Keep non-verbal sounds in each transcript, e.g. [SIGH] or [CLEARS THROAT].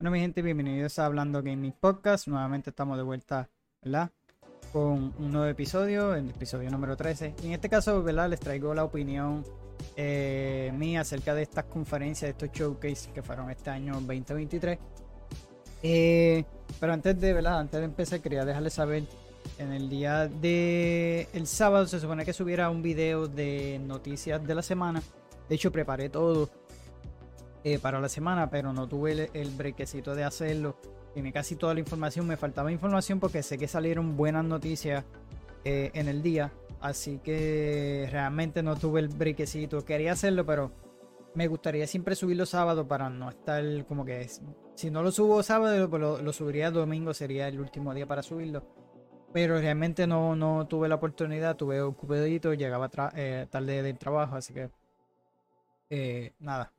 Bueno, mi gente, bienvenidos a Hablando Gaming Podcast. Nuevamente estamos de vuelta, ¿verdad? Con un nuevo episodio, el episodio número 13. Y en este caso, ¿verdad? Les traigo la opinión eh, mía acerca de estas conferencias, de estos showcases que fueron este año 2023. Eh, pero antes de, ¿verdad? Antes de empezar, quería dejarles saber. En el día de el sábado se supone que subiera un video de noticias de la semana. De hecho, preparé todo eh, para la semana, pero no tuve el, el de hacerlo. Tiene casi toda la información. Me faltaba información porque sé que salieron buenas noticias eh, en el día. Así que realmente no tuve el brequecito. Quería hacerlo, pero me gustaría siempre subirlo sábado para no estar como que. Si no lo subo sábado, pues lo, lo subiría domingo. Sería el último día para subirlo. Pero realmente no, no tuve la oportunidad. Tuve ocupadito. Llegaba eh, tarde del trabajo. Así que. Eh, nada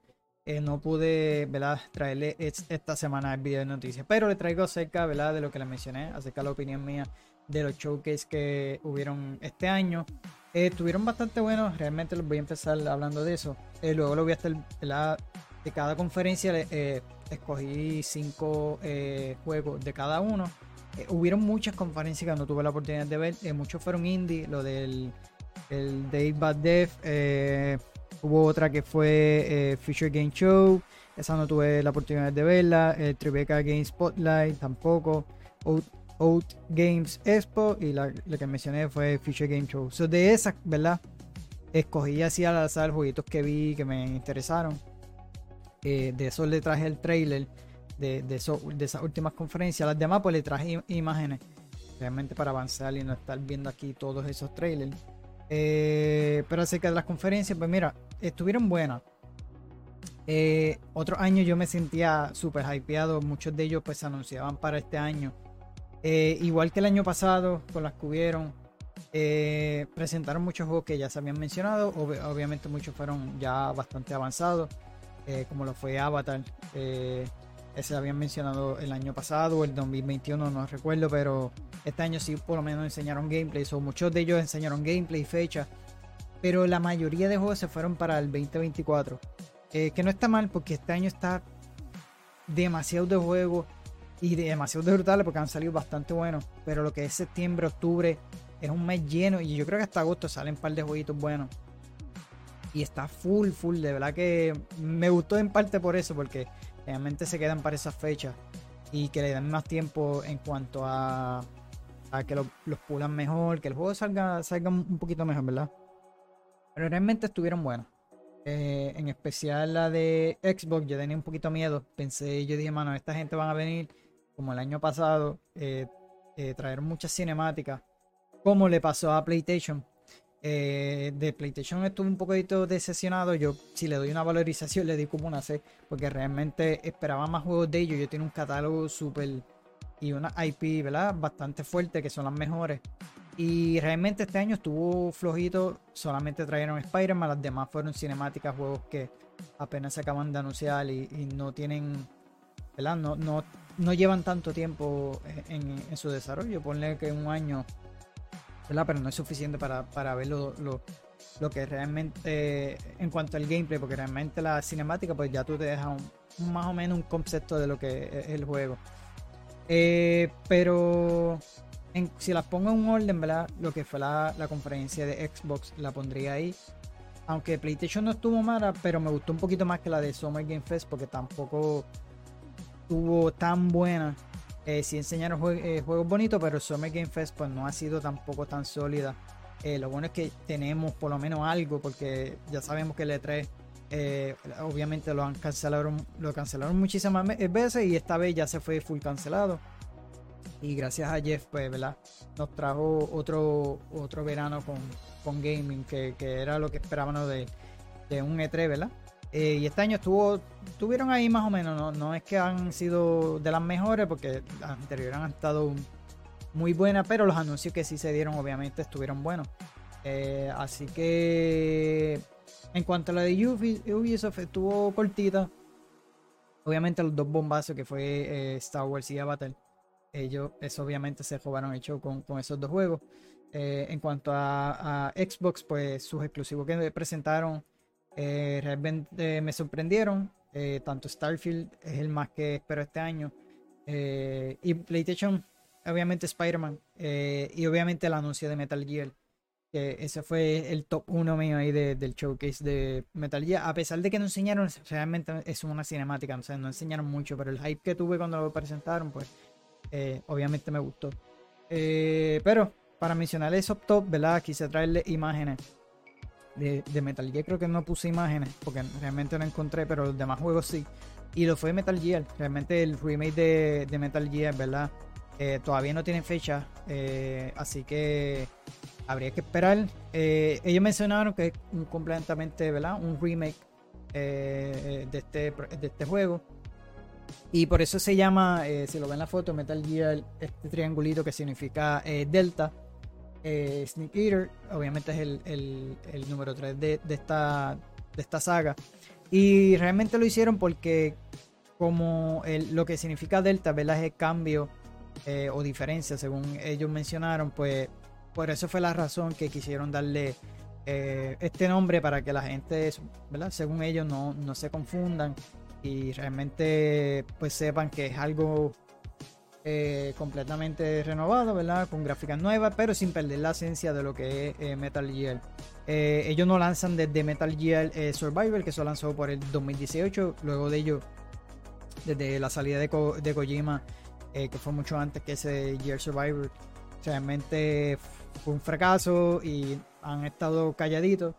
eh, no pude ¿verdad? traerle esta semana el video de noticias, pero le traigo acerca ¿verdad? de lo que les mencioné, acerca de la opinión mía de los showcases que hubieron este año. Eh, estuvieron bastante buenos, realmente les voy a empezar hablando de eso. Eh, luego lo voy a estar de cada conferencia, escogí cinco juegos de cada uno. hubieron muchas conferencias que no tuve la oportunidad de ver, muchos fueron indie, lo del el Dave Bad Death Hubo otra que fue eh, Future Game Show. Esa no tuve la oportunidad de verla. El Tribeca Game Spotlight tampoco. Out, Games Expo. Y la, que mencioné fue Future Game Show. De esas, ¿verdad? Escogí así al azar jueguitos que vi que me interesaron. Eh, de eso le traje el trailer de, de, de esas últimas conferencias. Las demás, pues le traje imágenes. Realmente para avanzar y no estar viendo aquí todos esos trailers. Eh, pero acerca de las conferencias, pues mira, estuvieron buenas. Eh, otro año yo me sentía súper hypeado, muchos de ellos pues se anunciaban para este año. Eh, igual que el año pasado, con las que hubieron, eh, presentaron muchos juegos que ya se habían mencionado, obviamente muchos fueron ya bastante avanzados, como lo fue Avatar, ese habían mencionado el año pasado el 2021, no recuerdo, pero este año sí por lo menos enseñaron gameplay, o muchos de ellos enseñaron gameplay y fecha pero la mayoría de juegos se fueron para el 2024. Eh, que no está mal porque este año está demasiado de juegos y demasiado de brutales porque han salido bastante buenos. Pero lo que es septiembre, octubre es un mes lleno y yo creo que hasta agosto salen un par de jueguitos buenos. Y está full, full. De verdad que me gustó en parte por eso porque realmente se quedan para esas fechas y que le dan más tiempo en cuanto a, a que los pulan mejor, que el juego salga, salga un poquito mejor, ¿verdad? Pero realmente estuvieron buenos. Eh, en especial la de Xbox, yo tenía un poquito miedo. Pensé, yo dije, mano, esta gente van a venir como el año pasado, eh, eh, traer muchas cinemáticas, como le pasó a PlayStation. De PlayStation estuve un poquito decepcionado. Yo, si le doy una valorización, le di como una C, porque realmente esperaba más juegos de ellos. Yo tengo un catálogo súper y una IP, ¿verdad? Bastante fuerte, que son las mejores. Y realmente este año estuvo flojito, solamente trajeron Spider-Man, las demás fueron cinemáticas, juegos que apenas se acaban de anunciar y, no tienen, ¿verdad? No, no, no llevan tanto tiempo en, su desarrollo, ponle que un año, ¿verdad? Pero no es suficiente para, para ver lo, lo, que realmente, en cuanto al gameplay, porque realmente la cinemática, pues ya tú te dejas más o menos un concepto de lo que es el juego. Eh, pero si las pongo en un orden, ¿verdad? Lo que fue la, conferencia de Xbox la pondría ahí. Aunque PlayStation no estuvo mala, pero me gustó un poquito más que la de Summer Game Fest porque tampoco estuvo tan buena. Eh, sí enseñaron eh, juegos bonitos, pero Summer Game Fest pues no ha sido tampoco tan sólida. Eh, lo bueno es que tenemos por lo menos algo porque ya sabemos que el E3 obviamente lo han cancelado, lo cancelaron muchísimas veces y esta vez ya se fue full cancelado. Y gracias a Jeff, pues, ¿verdad? Nos trajo otro, otro verano con, con gaming, que, era lo que esperábamos de, un E3, ¿verdad? Eh, y este año estuvo, estuvieron ahí más o menos, ¿no? no es que han sido de las mejores, porque las anteriores han estado muy buenas, pero los anuncios que sí se dieron, obviamente, estuvieron buenos. Eh, así que en cuanto a la de Ubisoft, estuvo cortita. Obviamente los dos bombazos que fue eh, Star Wars y Avatar ellos eso obviamente se jugaron el show con, esos dos juegos. En cuanto a, Xbox, pues sus exclusivos que presentaron realmente me sorprendieron. tanto Starfield es el más que espero este año. y PlayStation, obviamente Spider-Man. y obviamente el anuncio de Metal Gear ese fue el top 1 mío ahí del showcase de Metal Gear. A pesar de que no enseñaron, realmente es una cinemática, o sea, no enseñaron mucho, pero el hype que tuve cuando lo presentaron, pues eh, obviamente me gustó. Eh, pero para mencionar esos top, ¿verdad? Quise traerle imágenes de, Metal Gear. Creo que no puse imágenes porque realmente no encontré, pero los demás juegos sí. Y lo fue Metal Gear. Realmente el remake de, Metal Gear, ¿verdad? Eh, todavía no tiene fecha. así que habría que esperar. Eh, ellos mencionaron que es completamente, ¿verdad? Un remake eh, de, este, de este juego. Y por eso se llama, eh, si lo ven en la foto, Metal Gear, este triangulito que significa Delta. Sneak Eater, obviamente es el, número 3 de, esta, de esta saga. Y realmente lo hicieron porque como lo que significa Delta. Es el cambio o diferencia, según ellos mencionaron, pues por eso fue la razón que quisieron darle eh, este nombre para que la gente, ¿verdad? según ellos, no, se confundan y realmente pues sepan que es algo eh, completamente renovado, ¿verdad? Con gráficas nuevas, pero sin perder la esencia de lo que es eh, Metal Gear. ellos no lanzan desde Metal Gear Survivor, que se lanzó por el 2018. Luego de ello, desde la salida de, de Kojima, que fue mucho antes que ese Gear Survivor, realmente fue un fracaso y han estado calladitos.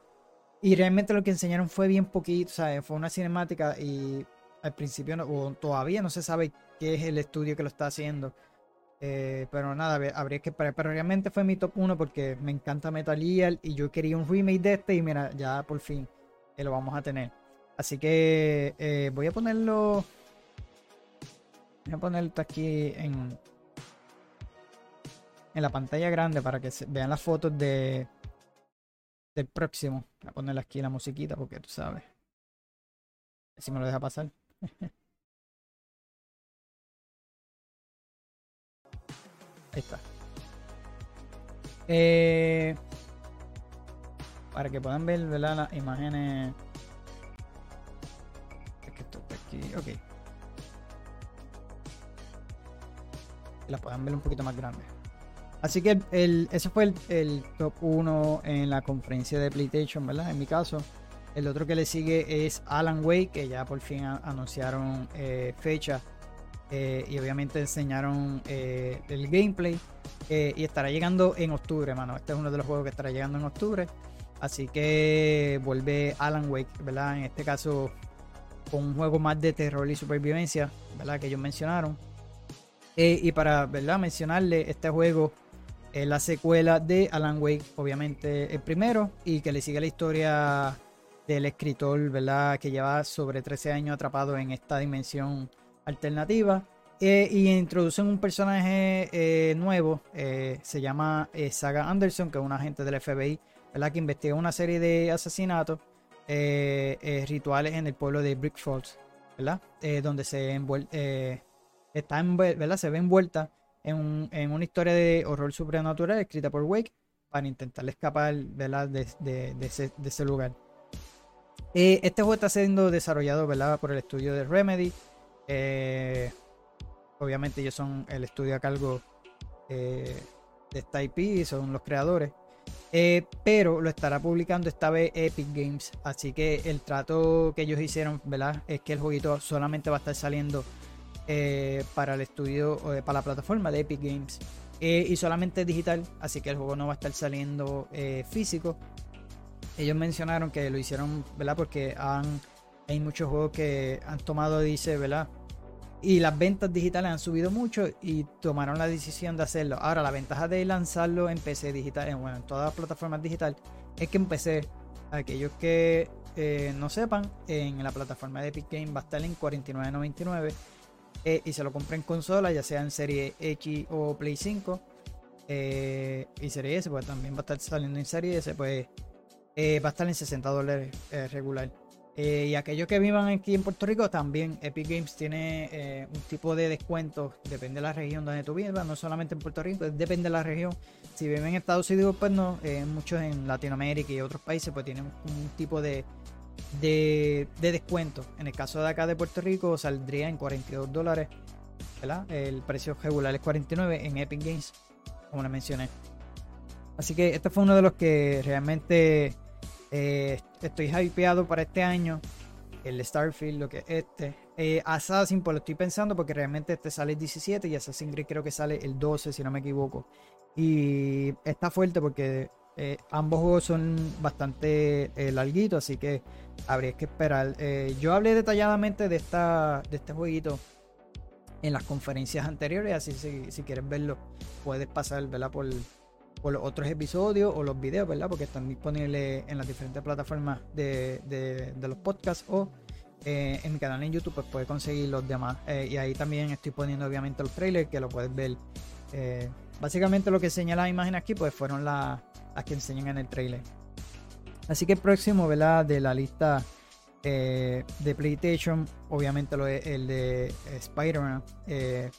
Y realmente lo que enseñaron fue bien poquito, o sea, fue una cinemática y al principio o todavía no se sabe es el estudio que lo está haciendo. Eh, pero nada, habría que esperar. Pero realmente fue mi top 1 porque me encanta Metal Gear y yo quería un remake de este y mira, ya por fin eh, lo vamos a tener. Así que eh, voy a ponerlo... Voy a ponerlo aquí en, en la pantalla grande para que se vean las fotos de del próximo. Voy a ponerle aquí la musiquita porque tú sabes. Si me lo deja pasar. [LAUGHS] Ahí está. Eh, para que puedan ver las imágenes. Es que esto aquí. Ok. las puedan ver un poquito más grandes. Así que el, ese fue el, top 1 en la conferencia de PlayStation, ¿verdad? En mi caso. El otro que le sigue es Alan Wake, que ya por fin anunciaron eh, fecha eh, y obviamente enseñaron eh, el gameplay. y estará llegando en octubre, mano. Este es uno de los juegos que estará llegando en octubre. Así que vuelve Alan Wake, ¿verdad? En este caso, con un juego más de terror y supervivencia, ¿verdad? Que ellos mencionaron. y para, ¿verdad? Mencionarle, este juego es la secuela de Alan Wake, obviamente el primero, y que le sigue la historia del escritor, ¿verdad? Que lleva sobre 13 años atrapado en esta dimensión alternativa. Eh, y introducen un personaje eh, nuevo, eh, se llama Saga Anderson, que es un agente del FBI, ¿verdad? Que investiga una serie de asesinatos rituales en el pueblo de Brick Falls, ¿verdad? donde se, está ¿verdad? se ve envuelta en, una historia de horror sobrenatural escrita por Wake para intentar escapar De, ese, lugar. Este juego está siendo desarrollado ¿verdad? por el estudio de Remedy. Eh, obviamente ellos son el estudio a cargo eh, de esta IP, son los creadores. pero lo estará publicando esta vez Epic Games. Así que el trato que ellos hicieron, ¿verdad? Es que el jueguito solamente va a estar saliendo eh, para el estudio, eh, para la plataforma de Epic Games. Eh, y solamente digital, así que el juego no va a estar saliendo físico. Ellos mencionaron que lo hicieron, ¿verdad? Porque han, hay muchos juegos que han tomado, dice, ¿verdad? Y las ventas digitales han subido mucho y tomaron la decisión de hacerlo. Ahora, la ventaja de lanzarlo en PC digital, en todas las plataformas digitales, es que en PC, aquellos que no sepan, en la plataforma de Epic Games va a estar en 49.99 eh, y se lo compré en consola, ya sea en serie X o Play 5 eh, y serie S, pues también va a estar saliendo en serie S, pues eh, va a estar en 60 dólares regular. Y aquellos que vivan aquí en Puerto Rico, también Epic Games tiene un tipo de descuento, depende de la región donde tú vivas, no solamente en Puerto Rico, depende de la región. Si viven en Estados Unidos, pues no, muchos en Latinoamérica y otros países, pues tienen un tipo de de, descuento. En el caso de acá de Puerto Rico saldría en 42 dólares. El precio regular es 49 en Epic Games, como le mencioné. Así que este fue uno de los que realmente eh, estoy hypeado para este año. El Starfield, lo que es este. Eh, Assassin, pues lo estoy pensando porque realmente este sale el 17 y Assassin's Creed creo que sale el 12, si no me equivoco. Y está fuerte porque eh, ambos juegos son bastante larguitos, así que habría que esperar. Yo hablé detalladamente de, esta, de este jueguito en las conferencias anteriores, así si, si quieres verlo, puedes pasar Por, por los otros episodios o los videos, ¿verdad? Porque están disponibles en las diferentes plataformas de, los podcasts o en mi canal en YouTube, pues puedes conseguir los demás. y ahí también estoy poniendo obviamente los trailers que lo puedes ver. básicamente lo que señala la imagen aquí, pues fueron las a que enseñan en el trailer. Así que el próximo, ¿verdad? De la lista eh, de PlayStation, obviamente lo es el de eh, Spider-Man, eh,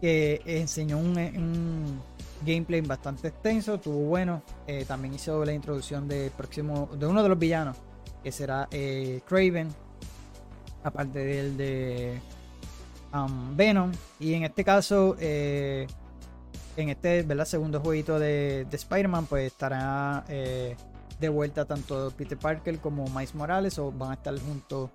que enseñó un, gameplay bastante extenso, tuvo bueno. también hizo la introducción de, próximo, de uno de los villanos, que será Craven, aparte del de um, Venom. Y en este caso, en este ¿verdad? segundo jueguito de, Spider-Man, pues estará eh, de vuelta tanto Peter Parker como Miles Morales, o van a estar juntos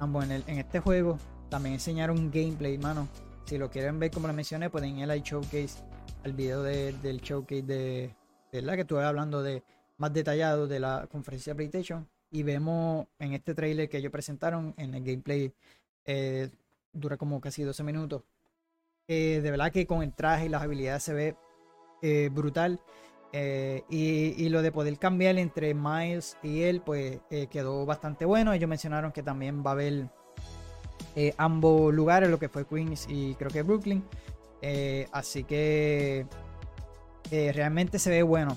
ambos en, el, en este juego. También enseñaron gameplay, mano. Si lo quieren ver, como lo mencioné, pueden ir al showcase, al video del showcase de, la que estuve hablando de más detallado de la conferencia de PlayStation. Y vemos en este trailer que ellos presentaron en el gameplay, eh, dura como casi 12 minutos de verdad que con el traje y las habilidades se ve eh, brutal. Eh, y, lo de poder cambiar entre Miles y él, pues quedó bastante bueno. Ellos mencionaron que también va a haber ambos lugares, lo que fue Queens y creo que Brooklyn. Así que realmente se ve bueno.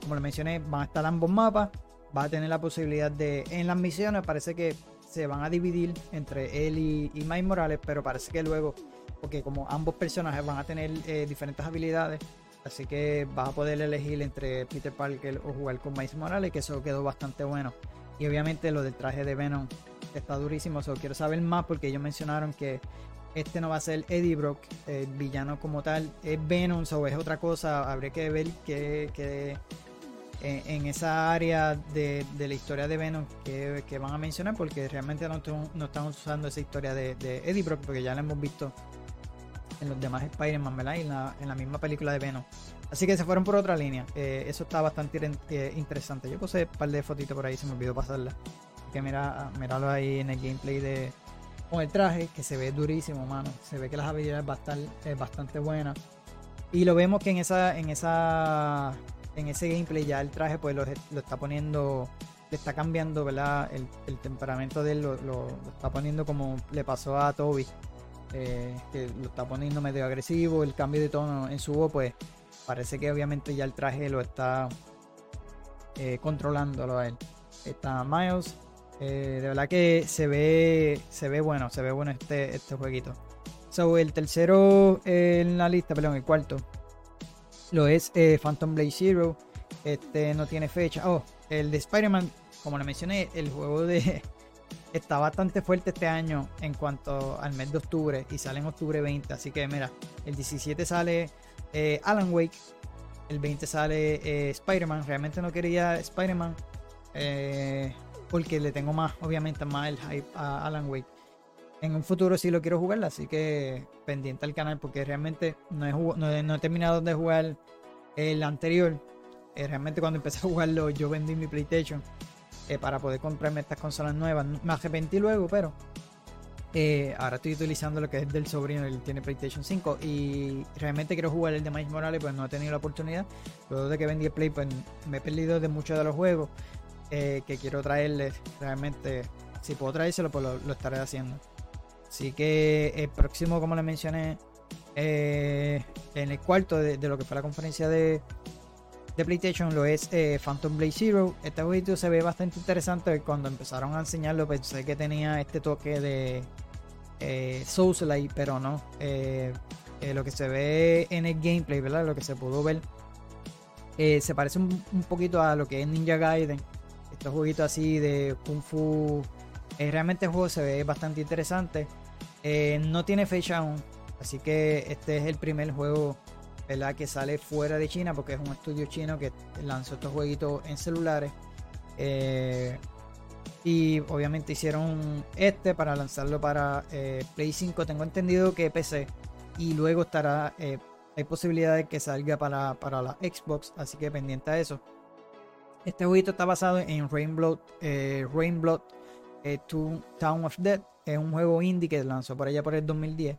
como le mencioné, van a estar ambos mapas. Va a tener la posibilidad de. En las misiones parece que se van a dividir entre él y, y Morales, pero parece que luego, porque como ambos personajes van a tener eh, diferentes habilidades, así que vas a poder elegir entre Peter Parker o jugar con Miles Morales, que eso quedó bastante bueno. Y obviamente lo del traje de Venom está durísimo, solo quiero saber más porque ellos mencionaron que este no va a ser Eddie Brock, el villano como tal, es Venom o es otra cosa, habría que ver qué, en, esa área de, la historia de Venom que, van a mencionar, porque realmente no, no estamos usando esa historia de, Eddie Brock, porque ya la hemos visto en los demás Spider-Man, ¿verdad? Y en la, misma película de Venom. Así que se fueron por otra línea. Eh, eso está bastante eh, interesante. Yo puse un par de fotitos por ahí, se me olvidó pasarla. Que mira, míralo ahí en el gameplay de con el traje, que se ve durísimo, mano. Se ve que las habilidades van a estar eh, bastante buenas. Y lo vemos que en esa, en esa en ese gameplay ya el traje pues lo, está poniendo, le está cambiando, ¿verdad? El, temperamento de él lo, está poniendo como le pasó a Toby, eh, lo está poniendo medio agresivo, el cambio de tono en su voz pues parece que obviamente ya el traje lo está eh, controlándolo a él. Está Miles, eh, de verdad que se ve, se ve bueno, se ve bueno este, este jueguito. So, el tercero en la lista, perdón, el cuarto, lo es eh, Phantom Blade Zero. Este no tiene fecha. Oh, el de Spider-Man, como le mencioné, el juego de [LAUGHS] está bastante fuerte este año en cuanto al mes de octubre y sale en octubre 20. Así que mira, el 17 sale eh, Alan Wake, el 20 sale eh, Spider-Man. Realmente no quería Spider-Man porque le tengo más, obviamente, más el hype a Alan Wake en un futuro sí lo quiero jugar, así que pendiente al canal porque realmente no he, terminado de jugar el anterior. Eh, realmente cuando empecé a jugarlo yo vendí mi PlayStation eh, para poder comprarme estas consolas nuevas. Me arrepentí luego, pero eh, ahora estoy utilizando lo que es del sobrino, él tiene PlayStation 5 y realmente quiero jugar el de Miles Morales, pues no he tenido la oportunidad. Luego de que vendí el Play, pues me he perdido de muchos de los juegos que quiero traerles. Realmente, si puedo traérselo, pues lo estaré haciendo. Así que el próximo, como les mencioné, eh, en el cuarto de, lo que fue la conferencia de, PlayStation lo es eh, Phantom Blade Zero. Este jueguito se ve bastante interesante. Cuando empezaron a enseñarlo pensé que tenía este toque de eh, Souls-like, pero no. Eh, lo que se ve en el gameplay, ¿verdad? Lo que se pudo ver. se parece un, poquito a lo que es Ninja Gaiden. Estos jueguitos así de Kung Fu. Eh, realmente el juego se ve bastante interesante. Eh, no tiene fecha aún, así que este es el primer juego ¿verdad? que sale fuera de China porque es un estudio chino que lanzó estos jueguitos en celulares. Eh, y obviamente hicieron este para lanzarlo para Play 5. Tengo entendido que PC. Y luego estará. hay posibilidades de que salga para, para la Xbox. Así que pendiente a eso. Este jueguito está basado en Rainblood, eh, Rainblood eh, Town of Dead. Es un juego indie que lanzó por allá por el 2010.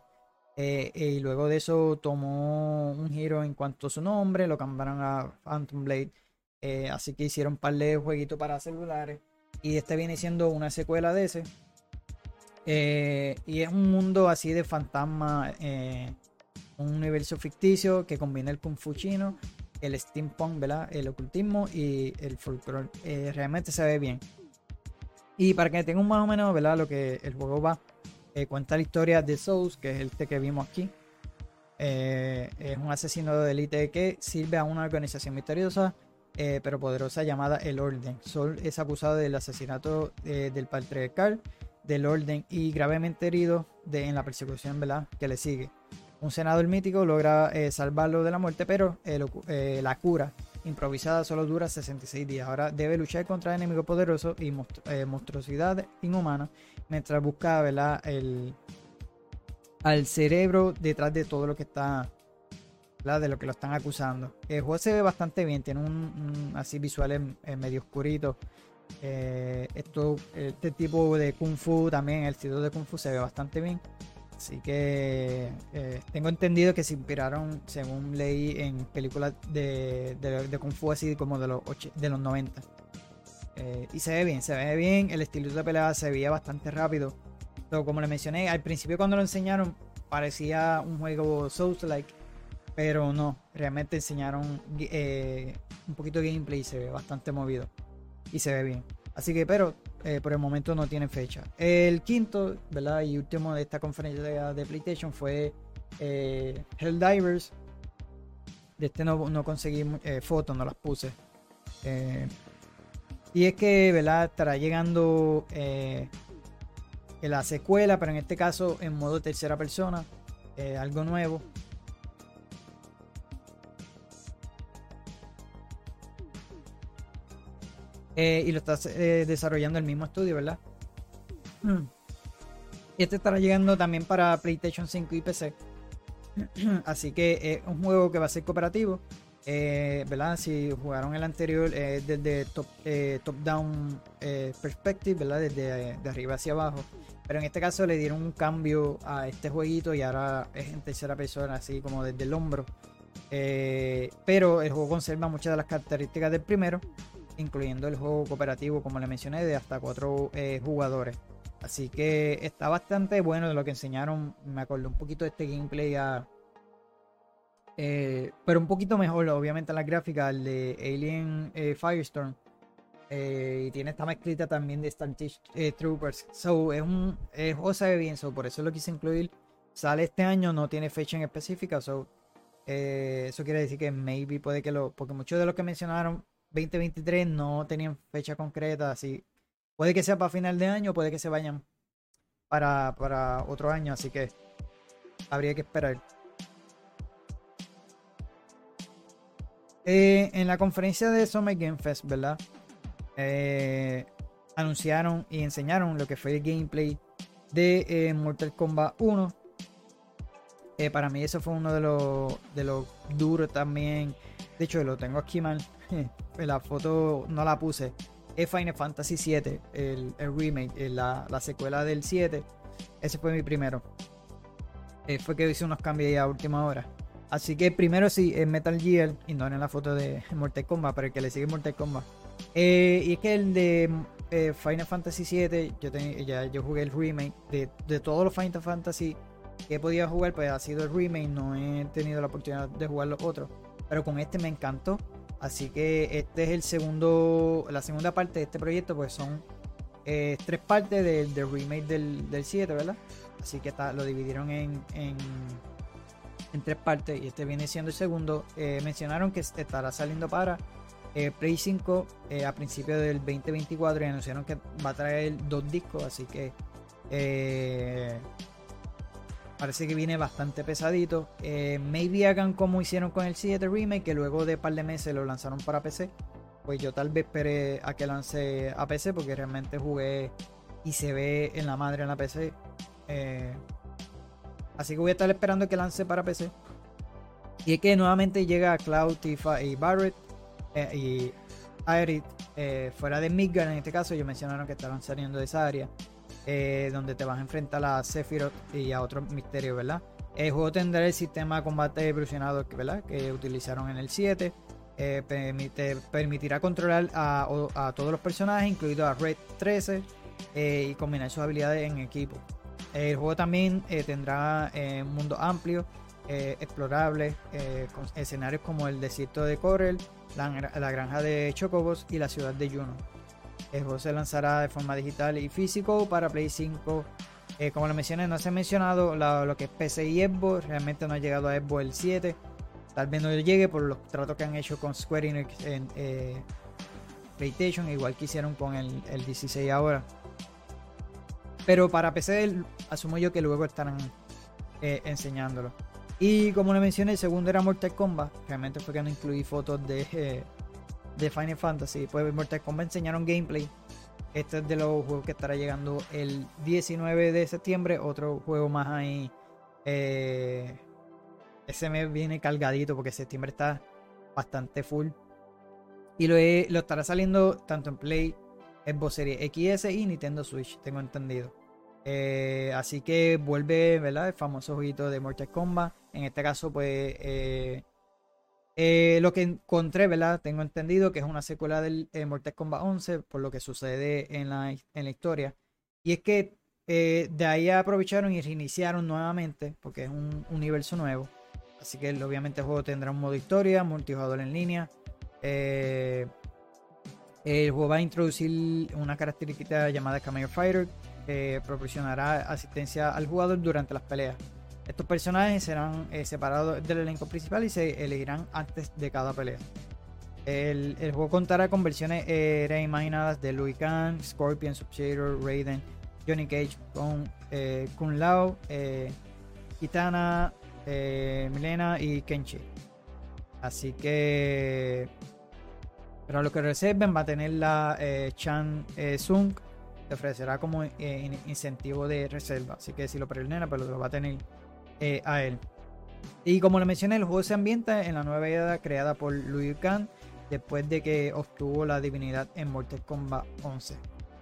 Eh, y luego de eso tomó un giro en cuanto a su nombre, lo cambiaron a Phantom Blade. así que hicieron un par de jueguitos para celulares. Y este viene siendo una secuela de ese. y es un mundo así de fantasma, un universo ficticio que combina el kung fu chino el steampunk, ¿verdad? El ocultismo y el folclore. Eh, realmente se ve bien. Y para que tengan más o menos, ¿verdad? Lo que el juego va, eh, cuenta la historia de Souls, que es el que vimos aquí. Eh, es un asesino de élite que sirve a una organización misteriosa pero poderosa llamada El Orden. Soul es acusado del asesinato del patriarcal del Orden y gravemente herido de, en la persecución ¿verdad? que le sigue. Un senador mítico logra eh, salvarlo de la muerte, pero eh, eh, la cura improvisada solo dura 66 días. Ahora debe luchar contra enemigos poderosos y monstruosidad inhumana mientras busca El, al cerebro detrás de todo lo que está de lo que lo están acusando. El juego se ve bastante bien, tiene un, así visuales medio oscurito. esto, este tipo de kung fu también, el estilo de kung fu se ve bastante bien. Así que eh, tengo entendido que se inspiraron, según leí, en películas de, de, Kung Fu así como de los, de los 90. Eh, y se ve bien, se ve bien. El estilo de pelea se veía bastante rápido. Pero como le mencioné, al principio cuando lo enseñaron parecía un juego Souls-like. Pero no, realmente enseñaron eh, un poquito de gameplay y se ve bastante movido. Y se ve bien. Así que, pero eh, por el momento no tiene fecha. El quinto, ¿verdad? Y último de esta conferencia de PlayStation fue eh, Helldivers. De este no, conseguí eh, fotos, no las puse. y es que, ¿verdad? Estará llegando la secuela, pero en este caso en modo tercera persona. algo nuevo. Eh, y lo está eh, desarrollando el mismo estudio, ¿verdad? Hmm. Y este estará llegando también para PlayStation 5 y PC. [CLEARS THROAT] Así que es un juego que va a ser cooperativo. Eh, ¿verdad? Si jugaron el anterior desde top, top down perspective, ¿verdad? Desde de arriba hacia abajo. Pero en este caso le dieron un cambio a este jueguito y ahora es en tercera persona, así como desde el hombro. pero el juego conserva muchas de las características del primero incluyendo el juego cooperativo, como le mencioné, de hasta cuatro eh, jugadores. Así que está bastante bueno lo que enseñaron. Me acordé un poquito de este gameplay eh, pero un poquito mejor, obviamente, la gráfica, el de Alien eh, Firestorm. y tiene esta mezclita también de Star Troopers. So, es un juego se ve bien, so, por eso lo quise incluir. Sale este año, no tiene fecha en específica, so, eso quiere decir que maybe puede que lo. Porque muchos de los que mencionaron 2023 no tenían fecha concreta, así puede que sea para final de año, puede que se vayan para, para otro año, así que habría que esperar. Eh, en la conferencia de Summer Game Fest, ¿verdad? Eh, anunciaron y enseñaron lo que fue el gameplay de eh, Mortal Kombat 1. para mí eso fue uno de los, de los duros también. De hecho, lo tengo aquí mal. [LAUGHS] la foto no la puse. Es Final Fantasy VII, el, remake, eh, la, secuela del 7. Ese fue mi primero. Eh, fue que hice unos cambios a última hora. Así que primero sí, es Metal Gear. Y no en la foto de Mortal Kombat, para el que le sigue Mortal Kombat. Eh, y es que el de Final Fantasy VII, yo, ya, yo jugué el remake. De, de todos los Final Fantasy que he podido jugar, pues ha sido el remake. No he tenido la oportunidad de jugar los otros. Pero con este me encantó. Así que este es el segundo, la segunda parte de este proyecto, pues son eh, tres partes del, remake del, 7, ¿verdad? Así que lo dividieron en, tres partes y este viene siendo el segundo. Eh, mencionaron que estará saliendo para eh, Play 5 eh, a principios del 2024 y anunciaron que va a traer dos discos, así que parece que viene bastante pesadito. maybe hagan como hicieron con el 7 Remake, que luego de un par de meses lo lanzaron para PC. Pues yo tal vez esperé a que lance a PC porque realmente jugué y se ve en la madre en la PC. así que voy a estar esperando que lance para PC. Y es que nuevamente llega Cloud, Tifa y Barrett eh, y Aerith eh, fuera de Midgard en este caso ellos mencionaron que estaban saliendo de esa área eh, donde te vas a enfrentar a Sephiroth y a otros misterios verdad el juego tendrá el sistema de combate evolucionado ¿verdad? que utilizaron en el 7 permite, permitirá controlar a, todos los personajes incluido a Red 13 y combinar sus habilidades en equipo el juego también tendrá un mundo amplio explorable con escenarios como el desierto de Corel la, granja de Chocobos y la ciudad de Juno. El juego se lanzará de forma digital y físico para Play 5. Eh, como lo mencioné, no se ha mencionado lo que es PC y Xbox. Realmente no ha llegado a Xbox el 7. Tal vez no llegue por los tratos que han hecho con Square Enix en eh, PlayStation, igual que hicieron con el, 16 ahora. Pero para PC, asumo yo que luego estarán eh, enseñándolo. Y como le mencioné, el segundo era Mortal Kombat. Realmente fue que no incluí fotos de, de Final Fantasy. Pues Mortal Kombat enseñaron gameplay. Este es de los juegos que estará llegando el 19 de septiembre. Otro juego más ahí. Eh, ese mes viene cargadito porque septiembre está bastante full. Y lo, lo estará saliendo tanto en Play, Xbox Series XS y Nintendo Switch, tengo entendido. Eh, así que vuelve, ¿verdad? El famoso jueguito de Mortal Kombat. En este caso, pues, eh, eh, lo que encontré, ¿verdad? Tengo entendido que es una secuela del Mortal Kombat 11, por lo que sucede en la, en la historia. Y es que de ahí aprovecharon y reiniciaron nuevamente, porque es un universo nuevo. Así que obviamente el juego tendrá un modo historia, multijugador en línea. el juego va a introducir una característica llamada Cameo Fighter, proporcionará asistencia al jugador durante las peleas. Estos personajes serán eh, separados del elenco principal y se elegirán antes de cada pelea. El, juego contará con versiones eh, reimaginadas de Louis Khan, Scorpion, Sub-Zero, Raiden, Johnny Cage, con eh, Kun Lao, Kitana, Milena y Kenshi. Así que para lo que reserven va a tener la Chan Sung te ofrecerá como eh, incentivo de reserva. Así que si lo preordena, pues lo va a tener eh, a él. Y como le mencioné, el juego se ambienta en la nueva era creada por Louis Khan después de que obtuvo la divinidad en Mortal Kombat 11.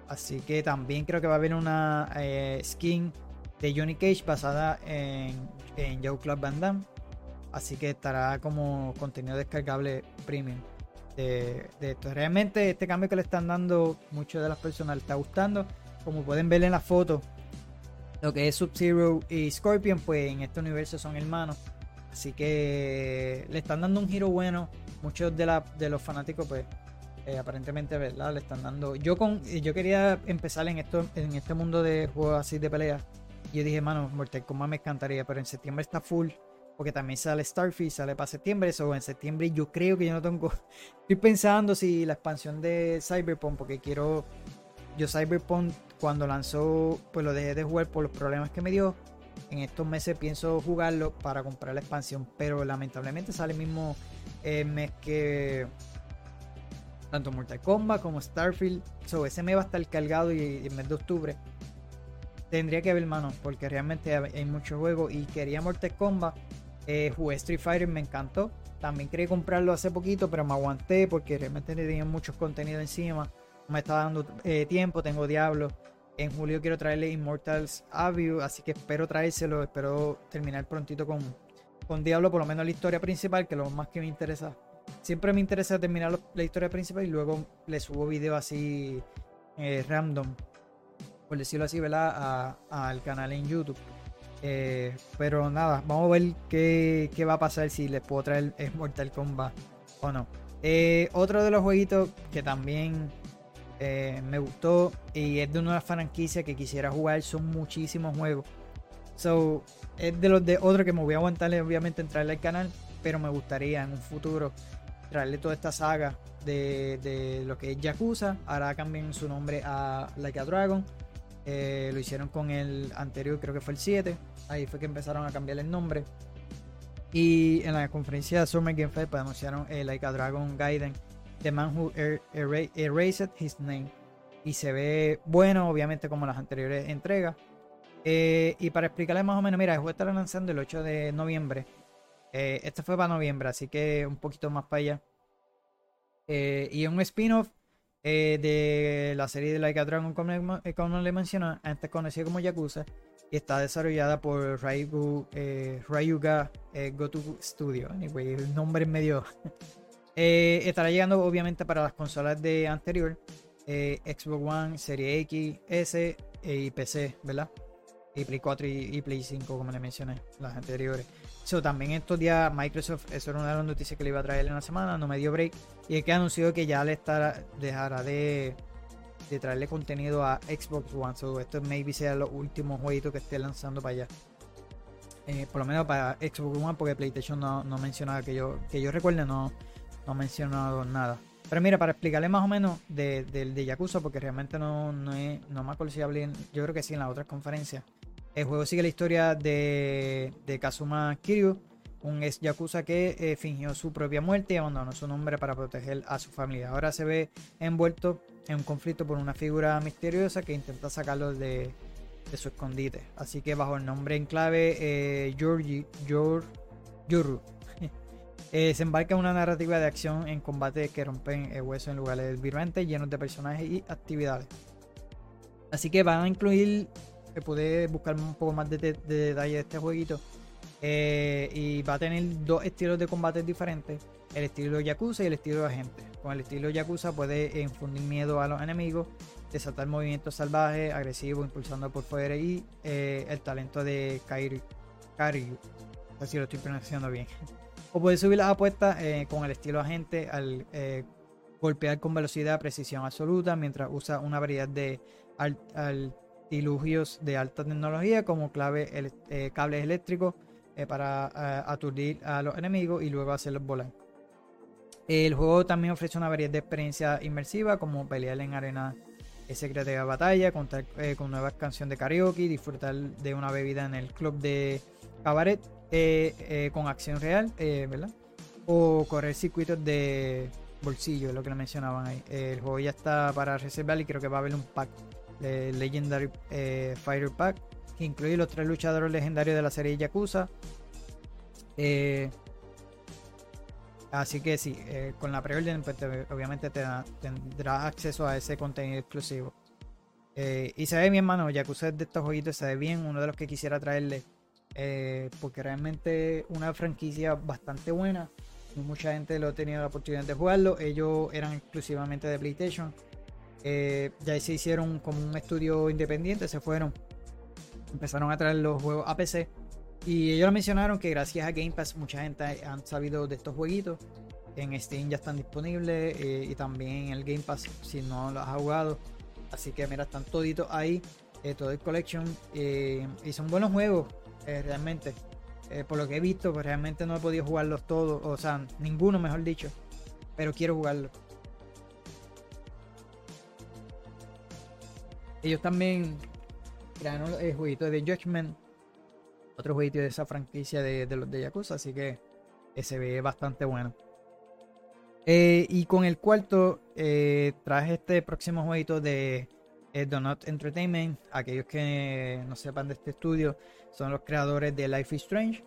Así que también creo que va a haber una eh, skin de Johnny Cage basada en, en Joe Club Van Damme. Así que estará como contenido descargable premium de, esto. Realmente este cambio que le están dando muchas de las personas le está gustando. Como pueden ver en la foto, lo que es Sub-Zero y Scorpion, pues en este universo son hermanos. Así que le están dando un giro bueno. Muchos de, la, de los fanáticos, pues, eh, aparentemente, ¿verdad? Le están dando. Yo con yo quería empezar en esto, en este mundo de juegos así de pelea. Y yo dije, mano, Mortal Kombat me encantaría, pero en septiembre está full porque también sale Starfield, sale para septiembre, eso en septiembre yo creo que yo no tengo, [LAUGHS] estoy pensando si la expansión de Cyberpunk, porque quiero, yo Cyberpunk cuando lanzó, pues lo dejé de jugar por los problemas que me dio, en estos meses pienso jugarlo para comprar la expansión, pero lamentablemente sale el mismo eh, mes que tanto Mortal Kombat como Starfield, so, ese mes va a estar cargado y, el mes de octubre tendría que ver mano porque realmente hay mucho juego y quería Mortal Kombat eh, jugué Street Fighter, me encantó. También quería comprarlo hace poquito, pero me aguanté porque realmente tenía muchos contenidos encima. Me estaba dando eh, tiempo, tengo Diablo. En julio quiero traerle Immortals View, así que espero traérselo. Espero terminar prontito con, con Diablo, por lo menos la historia principal, que es lo más que me interesa. Siempre me interesa terminar la historia principal y luego le subo video así eh, random, por decirlo así, ¿verdad? Al canal en YouTube. Eh, pero nada, vamos a ver qué, va a pasar si les puedo traer Mortal Kombat o no. Otro de los jueguitos que también eh, me gustó y es de una franquicia que quisiera jugar, son muchísimos juegos. So, es de los de otro que me voy a aguantar, obviamente, entrarle al canal, pero me gustaría en un futuro traerle toda esta saga de, de lo que es Yakuza. Ahora cambian su nombre a Like a Dragon. Eh, lo hicieron con el anterior, creo que fue el 7. Ahí fue que empezaron a cambiar el nombre. Y en la conferencia de Summer Game Fest pues, anunciaron el Like a Dragon Gaiden, The Man Who er, Erased His Name. Y se ve bueno, obviamente, como las anteriores entregas. Eh, y para explicarles más o menos, mira, el juego estará lanzando el 8 de noviembre. Eh, este fue para noviembre, así que un poquito más para allá. Eh, y un spin-off de la serie de Like a Dragon, como, como le mencioné, antes conocida como Yakuza. Y está desarrollada por Ryu, Ryuga Goto Studio. Anyway, el nombre es medio. Estará llegando obviamente para las consolas de anterior. Xbox One, Serie X, S y PC, ¿verdad? y Play 4 y, Play 5, como le mencioné, las anteriores. So, también estos días Microsoft, eso era una de las noticias que le iba a traer en la semana, no me dio break. Y es que anunció que ya le estará, dejará de, de traerle contenido a Xbox One. So, esto maybe sea los últimos jueguitos que esté lanzando para allá. Eh, por lo menos para Xbox One, porque PlayStation no, no mencionaba que yo, que yo recuerde, no, no ha mencionado nada. Pero mira, para explicarle más o menos de, de, Yakuza, porque realmente no, no, no me acuerdo si hablé, yo creo que sí en las otras conferencias. El juego sigue la historia de, Kazuma Kiryu, un ex Yakuza que eh, fingió su propia muerte y abandonó su nombre para proteger a su familia. Ahora se ve envuelto en un conflicto por una figura misteriosa que intenta sacarlo de, su escondite. Así que bajo el nombre en clave eh, eh, se embarca en una narrativa de acción en combate que rompen el hueso en lugares vibrantes llenos de personajes y actividades. Así que van a incluir pude buscar un poco más de, detalle de este jueguito. Eh, y va a tener dos estilos de combate diferentes: el estilo Yakuza y el estilo agente. Con el estilo Yakuza puede infundir miedo a los enemigos, desatar movimientos salvajes, agresivos, impulsando por fuera y eh, el talento de Kairi, Karyu. Así lo estoy pronunciando bien. O puede subir las apuestas eh, con el estilo agente al golpear con velocidad, precisión absoluta, mientras usa una variedad de al, dilugios de alta tecnología como clave eh, cables eléctricos eh, para eh, aturdir a los enemigos y luego hacerlos volar. El juego también ofrece una variedad de experiencias inmersivas como pelear en arena secreta de batalla, contar con nuevas canciones de karaoke, disfrutar de una bebida en el club de cabaret con acción real, ¿verdad? O correr circuitos de bolsillo, es lo que le mencionaban ahí. El juego ya está para reservar y creo que va a haber un pack Legendary eh, Fighter Pack, que incluye los tres luchadores legendarios de la serie Yakuza. Eh, así que sí, eh, con la preorden pues obviamente te tendrás acceso a ese contenido exclusivo. y se ve bien, mano. Yakuza de estos jueguitos se ve bien. Uno de los que quisiera traerle. Porque realmente una franquicia bastante buena. Mucha gente lo ha tenido la oportunidad de jugarlo. Ellos eran exclusivamente de PlayStation. Eh, ya se hicieron como un estudio independiente, se fueron, empezaron a traer los juegos a PC. Y ellos mencionaron que gracias a Game Pass mucha gente han sabido de estos jueguitos. En Steam ya están disponibles eh, y también en el Game Pass si no los has jugado. Así que mira, están toditos ahí, eh, todo el collection. y son buenos juegos, realmente. por lo que he visto, pues realmente no he podido jugarlos todos, o sea, ninguno mejor dicho. Pero quiero jugarlos. Ellos también crearon el jueguito de Judgment, otro jueguito de esa franquicia de, los de Yakuza, así que se ve bastante bueno. Eh, y con el cuarto eh, traje este próximo jueguito de eh, Donut Entertainment. Aquellos que no sepan de este estudio son los creadores de Life is Strange.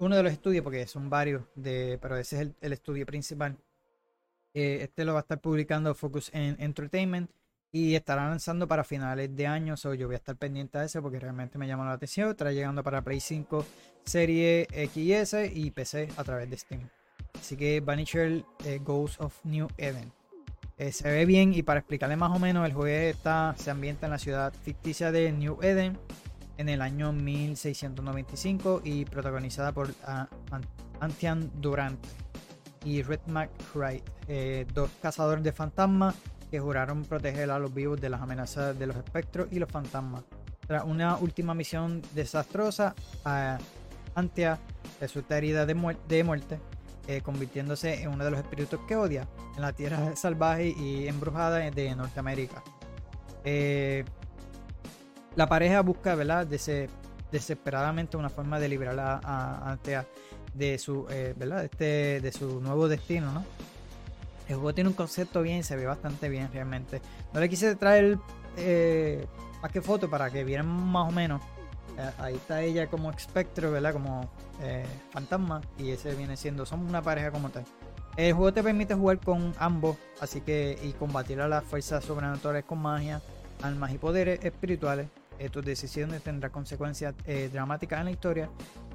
Uno de los estudios, porque son varios, de, pero ese es el, estudio principal. este lo va a estar publicando Focus Entertainment y estará lanzando para finales de año. So yo voy a estar pendiente de eso porque realmente me llama la atención. Estará llegando para Play 5, Serie XS y PC a través de Steam. Así que Vanisher eh, Ghost of New Eden. Eh, se ve bien y para explicarle más o menos, el juego está, se ambienta en la ciudad ficticia de New Eden en el año 1695 y protagonizada por uh, Antian Durant y Red McCray, eh, dos cazadores de fantasmas que juraron proteger a los vivos de las amenazas de los espectros y los fantasmas. Tras una última misión desastrosa, Antia resulta herida de, muerte eh, convirtiéndose en uno de los espíritus que odia en la tierra [LAUGHS] salvaje y embrujada de Norteamérica. Eh, la pareja busca, ¿verdad? desesperadamente una forma de liberar a, Antea de su, eh, ¿verdad? Este, de su nuevo destino, ¿no? El juego tiene un concepto bien, se ve bastante bien realmente. No le quise traer eh, más que foto para que vieran más o menos. Eh, ahí está ella como espectro, ¿verdad? Como eh, fantasma. Y ese viene siendo, somos una pareja como tal. El juego te permite jugar con ambos, así que y combatir a las fuerzas sobrenaturales con magia, almas y poderes espirituales. tus decisiones tendrán consecuencias dramáticas en la historia.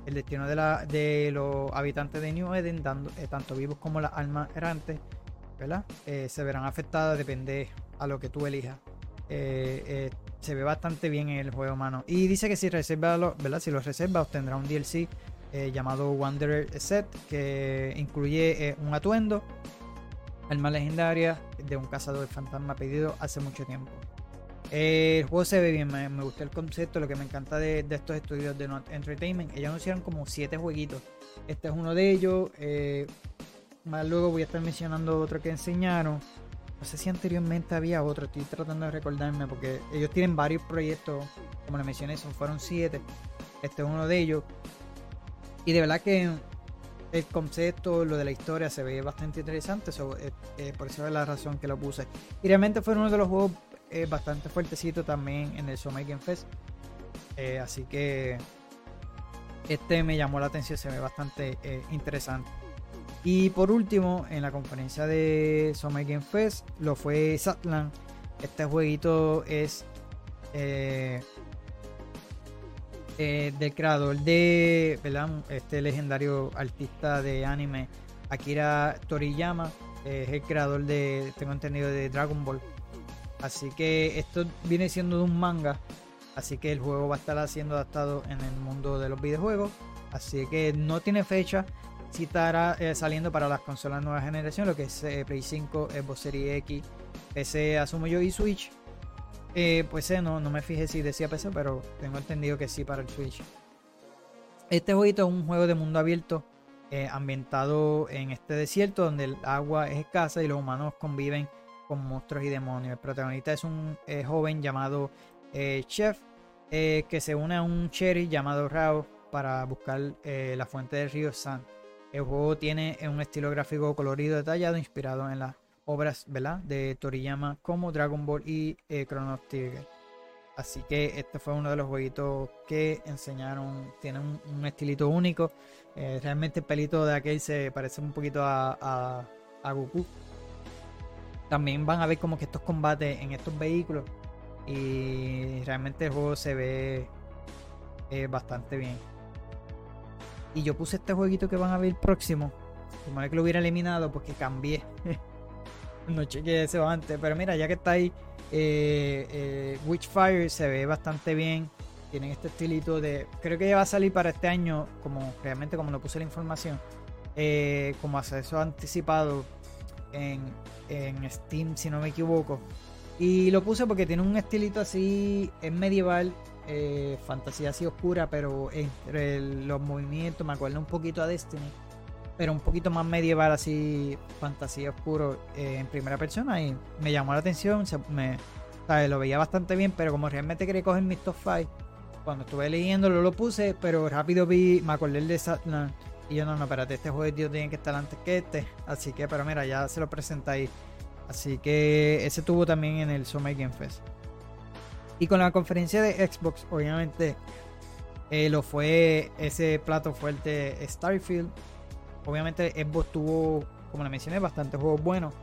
El destino de, la, de los habitantes de New Eden, tanto vivos como las almas errantes, ¿verdad? se verán afectadas, depende a lo que tú elijas. Eh, eh, se ve bastante bien en el juego, mano. Y dice que si reserva, ¿verdad? Si lo reserva, obtendrá un DLC eh, llamado Wanderer Set, que incluye un atuendo, alma legendaria de un cazador de fantasma pedido hace mucho tiempo. el juego se ve bien, me, gusta el concepto, lo que me encanta de, estos estudios de Not Entertainment. Ellos anunciaron como 7 jueguitos. Este es uno de ellos. más luego voy a estar mencionando otro que enseñaron. No sé si anteriormente había otro, estoy tratando de recordarme porque ellos tienen varios proyectos, como les mencioné, son, fueron siete. Este es uno de ellos. Y de verdad que el concepto, lo de la historia se ve bastante interesante, por eso es la razón que lo puse. Y realmente fue uno de los juegos eh, bastante fuertecito también en el Summer Game Fest. Eh, así que este me llamó la atención, se ve bastante eh, interesante. Y por último, en la conferencia de Summer Game Fest, lo fue Satland. Este jueguito es eh, eh, del creador de este legendario artista de anime Akira Toriyama. es el creador de, tengo entendido, de Dragon Ball. Así que esto viene siendo de un manga. Así que el juego va a estar siendo adaptado en el mundo de los videojuegos. Así que no tiene fecha si estará eh, saliendo para las consolas nueva generación, lo que es eh, Play 5, Xbox Series X, PC, asumo yo, y Switch. Eh, pues no, no me fijé si decía PC, pero tengo entendido que sí para el Switch. Este jueguito es un juego de mundo abierto ambientado en este desierto donde el agua es escasa y los humanos conviven con monstruos y demonios. El protagonista es un joven llamado Chef que se une a un cherry llamado Rao para buscar la fuente del río San. El juego tiene un estilo gráfico colorido detallado inspirado en las obras ¿verdad? de Toriyama como Dragon Ball y eh, Chrono Trigger. Así que este fue uno de los jueguitos que enseñaron. Tiene un, estilito único. Eh, realmente el pelito de aquel se parece un poquito a, Goku. También van a ver como que estos combates en estos vehículos. Y realmente el juego se ve eh, bastante bien. Y yo puse este jueguito que van a ver próximo. Como que lo hubiera eliminado porque cambié. [LAUGHS] no chequeé eso antes. Pero mira, ya que está ahí, eh, eh, Witchfire se ve bastante bien. Tienen este estilito de. Creo que ya va a salir para este año, como realmente como lo puse la información. Eh, como acceso anticipado en, en Steam, si no me equivoco. Y lo puse porque tiene un estilito así, es medieval, eh, fantasía así oscura, pero entre los movimientos me acuerdo un poquito a Destiny, pero un poquito más medieval, así fantasía oscuro eh, en primera persona y me llamó la atención, me, lo veía bastante bien, pero como realmente quería coger mis top 5, cuando estuve leyéndolo lo puse, pero rápido vi, me acordé de Satland y yo no, no, espérate, este juego tiene que estar antes que este, así que, pero mira, ya se lo presenta ahí. Así que ese tuvo también en el Summer Game Fest. Y con la conferencia de Xbox, obviamente, eh, lo fue ese plato fuerte Starfield. Obviamente Xbox tuvo, como le mencioné, bastantes juegos buenos.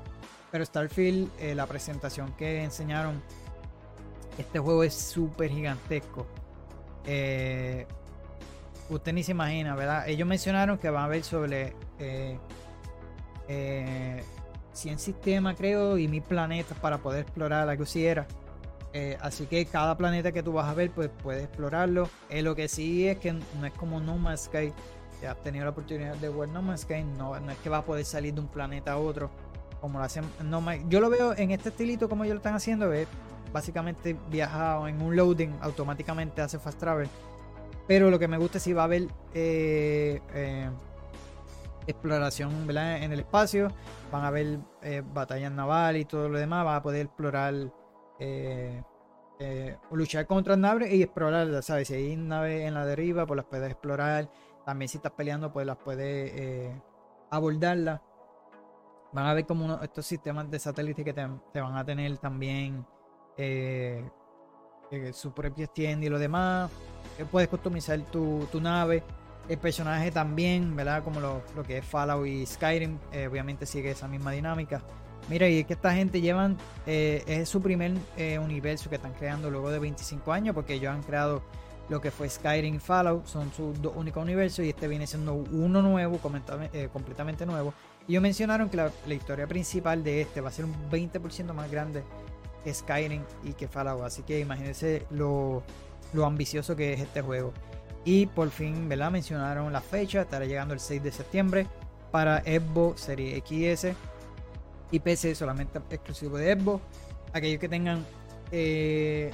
Pero Starfield, eh, la presentación que enseñaron, este juego es súper gigantesco. Eh, usted ni se imagina, ¿verdad? Ellos mencionaron que van a ver sobre 100 sistemas, creo, y mil planetas para poder explorar la que era. Eh, así que cada planeta que tú vas a ver, pues puedes explorarlo. Eh, lo que sí es que no es como No Man's Sky. Si has tenido la oportunidad de ver No Man's Sky, no, no es que va a poder salir de un planeta a otro. Como lo hacen no Yo lo veo en este estilito como ellos lo están haciendo. Básicamente viaja en un loading, automáticamente hace fast travel. Pero lo que me gusta es si va a haber eh, exploración en el espacio, van a haber batallas navales y todo lo demás, van a poder explorar, eh, eh, luchar contra naves y explorar, ¿sabes? Si hay naves en la deriva, pues las puedes explorar. También si estás peleando, pues las puedes abordarlas. Van a ver como estos sistemas de satélite que te, van a tener también su propia tienda y lo demás. puedes customizar tu, tu nave el personaje también, ¿verdad? Como lo, que es Fallout y Skyrim, eh, obviamente sigue esa misma dinámica. Mira, y es que esta gente llevan, eh, es su primer eh, universo que están creando luego de 25 años, porque ellos han creado lo que fue Skyrim y Fallout, son sus dos únicos universos, y este viene siendo uno nuevo, completamente nuevo. Y ellos mencionaron que la, historia principal de este va a ser un 20% más grande que Skyrim y que Fallout, así que imagínense lo, lo ambicioso que es este juego. Y por fin, ¿verdad? Mencionaron la fecha, estará llegando el 6 de septiembre para Xbox Series XS y PC solamente exclusivo de Xbox. Aquellos que tengan eh,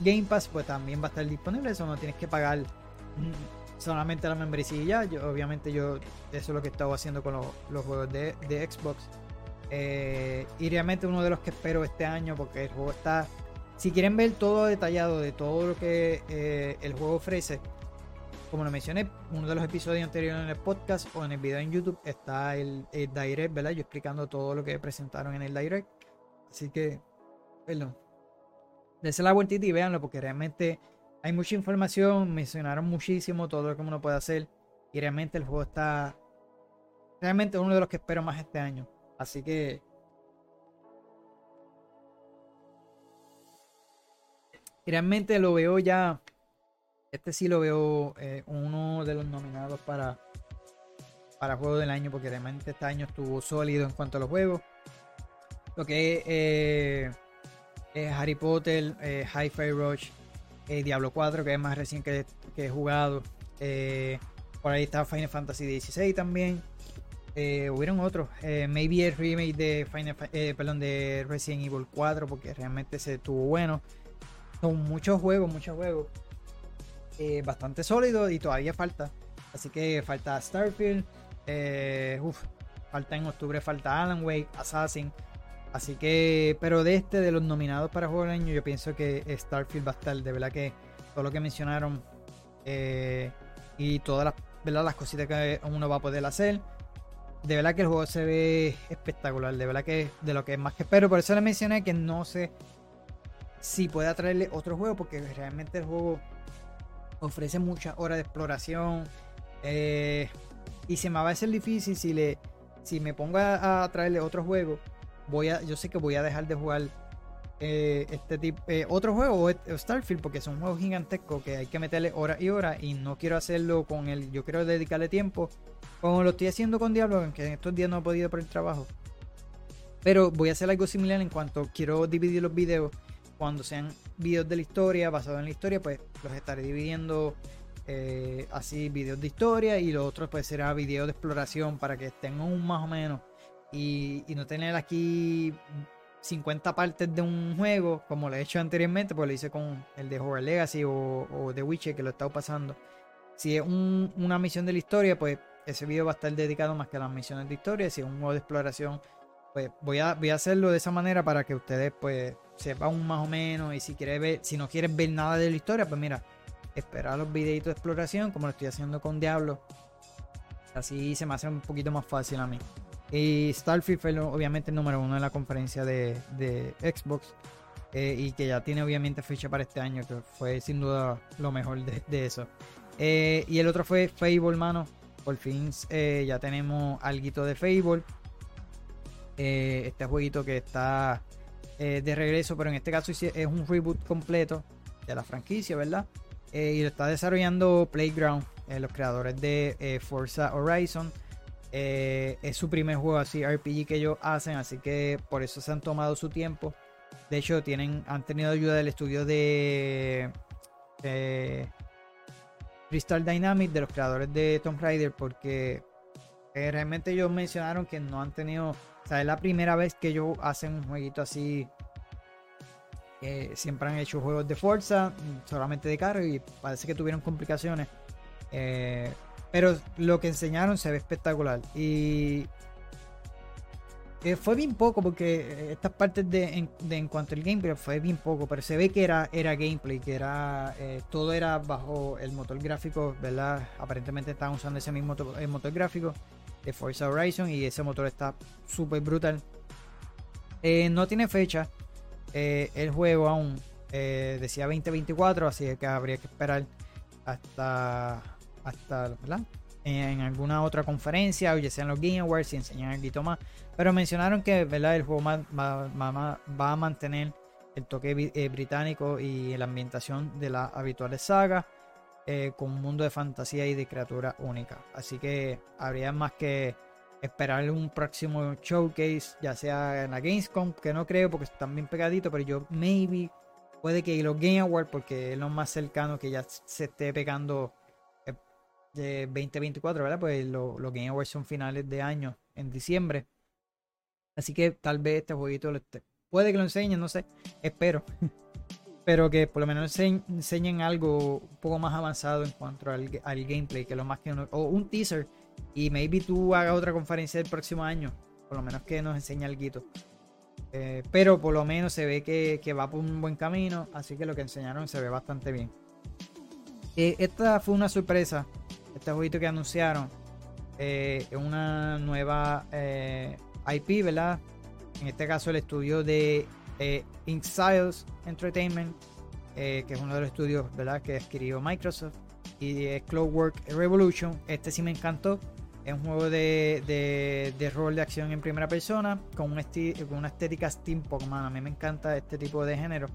Game Pass, pues también va a estar disponible. Eso no tienes que pagar solamente la membresía. Yo, obviamente, yo eso es lo que he estado haciendo con los, juegos de, Xbox. Eh, y realmente uno de los que espero este año, porque el juego está. Si quieren ver todo detallado de todo lo que eh, el juego ofrece, como lo mencioné, uno de los episodios anteriores en el podcast o en el video en YouTube está el, direct, ¿verdad? Yo explicando todo lo que presentaron en el direct. Así que, perdón. Dense la vueltita y véanlo porque realmente hay mucha información, mencionaron muchísimo todo lo que uno puede hacer y realmente el juego está realmente uno de los que espero más este año. Así que realmente lo veo ya este sí lo veo eh, uno de los nominados para, para Juego del Año, porque realmente este año estuvo sólido en cuanto a los juegos. Lo que es eh, Harry Potter, eh, Hi-Fi Rush, Diablo 4, que es más recién que, he jugado. por ahí está Final Fantasy XVI también. hubieron otros. maybe el remake de Final, perdón, de Resident Evil 4, porque realmente se estuvo bueno. Son muchos juegos, muchos juegos. Eh, bastante sólido y todavía falta. Así que falta Starfield. Eh, falta en octubre, falta Alan Wake, Assassin. Así que, pero de este, de los nominados para Juego del Año, yo pienso que Starfield va a estar. De verdad que todo lo que mencionaron eh, y todas las, ¿verdad? las cositas que uno va a poder hacer. De verdad que el juego se ve espectacular. De verdad que de lo que más que espero. Por eso le mencioné que no sé si puede atraerle otro juego. Porque realmente el juego ofrece muchas horas de exploración. Eh, y se me va a hacer difícil si le si me pongo a, traerle otro juego. Voy a, yo sé que voy a dejar de jugar eh, este tipo eh, otro juego o Starfield porque son juegos gigantescos que hay que meterle horas y horas y no quiero hacerlo con él. Yo quiero dedicarle tiempo como lo estoy haciendo con Diablo, aunque en estos días no he podido por el trabajo. Pero voy a hacer algo similar en cuanto quiero dividir los videos cuando sean videos de la historia, basados en la historia, pues los estaré dividiendo eh, así, videos de historia y los otros pues será videos de exploración para que estén un más o menos y, no tener aquí 50 partes de un juego como lo he hecho anteriormente, pues lo hice con el de Horror Legacy o, o The Witcher que lo he estado pasando. Si es una misión de la historia, pues ese video va a estar dedicado más que a las misiones de historia. Si es un juego de exploración, pues voy a, voy a hacerlo de esa manera para que ustedes pues sepa un más o menos. Y si quieres ver, si no quieres ver nada de la historia, pues mira, esperar los videitos de exploración, como lo estoy haciendo con Diablo. Así se me hace un poquito más fácil a mí. Y Starfield fue obviamente el número uno en la conferencia de, Xbox. Eh, y que ya tiene obviamente fecha para este año, que fue sin duda lo mejor de, eso. Eh, y el otro fue Fable, mano. Por fin eh, ya tenemos algo de Fable. Este jueguito que está eh, de regreso, pero en este caso es un reboot completo de la franquicia, ¿verdad? Eh, y lo está desarrollando Playground, eh, los creadores de Forza Horizon. es su primer juego así RPG que ellos hacen, así que por eso se han tomado su tiempo. De hecho, tienen, han tenido ayuda del estudio de Crystal Dynamics, de los creadores de Tomb Raider, porque realmente ellos mencionaron que no han tenido es la primera vez que ellos hacen un jueguito así. siempre han hecho juegos de fuerza, solamente de carro, y parece que tuvieron complicaciones Eh, pero lo que enseñaron se ve espectacular. Y eh, fue bien poco porque eh, estas partes de en, cuanto al gameplay fue bien poco, pero se ve que era, era gameplay, que era todo era bajo el motor gráfico, ¿verdad? Aparentemente estaban usando ese mismo motor gráfico de Forza Horizon y ese motor está súper brutal. no tiene fecha el juego aún, decía 2024, así que habría que esperar hasta, hasta en alguna otra conferencia o sean los Game Awards y enseñan algo más. Pero mencionaron que ¿verdad? el juego va, a mantener el toque eh, británico y la ambientación de las habituales sagas eh, con un mundo de fantasía y de criatura única. Así que habría más que esperar un próximo showcase, ya sea en la Gamescom, que no creo porque están bien pegaditos, pero yo maybe puede que los Game Awards, porque es lo más cercano que ya se esté pegando eh, de 2024, ¿verdad? Pues los Game Awards son finales de año, en diciembre. Así que tal vez este jueguito puede que lo enseñen, no sé, espero. [LAUGHS] Pero que por lo menos enseñen algo un poco más avanzado en cuanto al, gameplay, que lo más que o un teaser y maybe tú hagas otra conferencia el próximo año, por lo menos que nos enseñe algo. Eh, pero por lo menos se ve que, va por un buen camino. Así que lo que enseñaron se ve bastante bien. Eh, esta fue una sorpresa. Este jueguito que anunciaron. Eh, una nueva IP, ¿verdad? En este caso el estudio de Inxiles Entertainment. que es uno de los estudios, ¿verdad? Que adquirió Microsoft. Y Clockwork Revolution. Este sí me encantó. Es un juego de, rol de acción en primera persona con, un con una estética steampunk, man. A mí me encanta este tipo de género.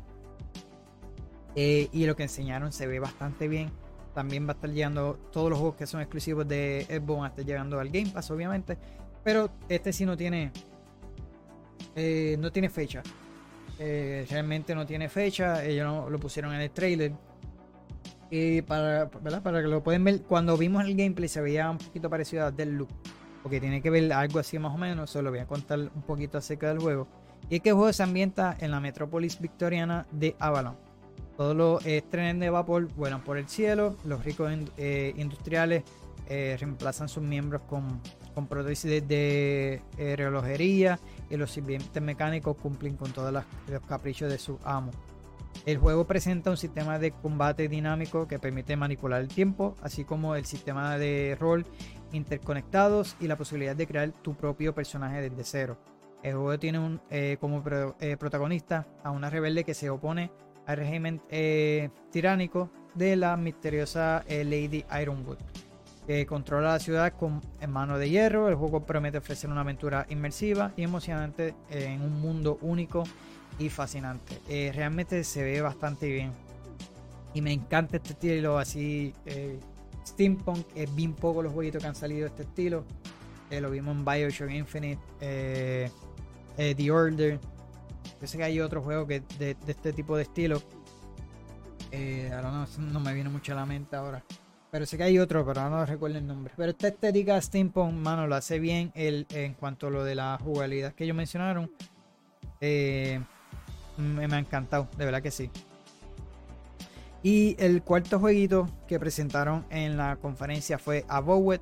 Eh, y lo que enseñaron se ve bastante bien. También va a estar llegando todos los juegos que son exclusivos de Xbox, van llegando al Game Pass, obviamente. Pero este sí no tiene. Eh, no tiene fecha. Eh, realmente no tiene fecha. Ellos no, lo pusieron en el trailer. Y para, para que lo pueden ver, cuando vimos el gameplay se veía un poquito parecido a Loop Porque tiene que ver algo así más o menos. Solo voy a contar un poquito acerca del juego. Y es que el juego se ambienta en la metrópolis victoriana de Avalon. Todos los trenes de vapor vuelan por el cielo. Los ricos eh, industriales eh, reemplazan sus miembros con, con prótesis de, relojería. Y los sirvientes mecánicos cumplen con todos los caprichos de sus amos. El juego presenta un sistema de combate dinámico que permite manipular el tiempo, así como el sistema de rol interconectados y la posibilidad de crear tu propio personaje desde cero. El juego tiene eh, como eh, protagonista a una rebelde que se opone al régimen eh, tiránico de la misteriosa Lady Ironwood, que controla la ciudad con mano de hierro. El juego promete ofrecer una aventura inmersiva y emocionante en un mundo único y fascinante. Eh, realmente se ve bastante bien. Y me encanta este estilo así. Eh, steampunk. Es bien poco los jueguitos que han salido de este estilo. Eh, lo vimos en Bioshock Infinite. The Order. Yo sé que hay otro juego que de, este tipo de estilo. ahora no, no, me viene mucho a la mente ahora. Pero sé que hay otro, pero no recuerdo el nombre. Pero esta estética steampunk, mano, lo hace bien el, en cuanto a lo de la jugabilidad que ellos mencionaron. Eh, me, ha encantado, de verdad que sí. Y el cuarto jueguito que presentaron en la conferencia fue Abowet,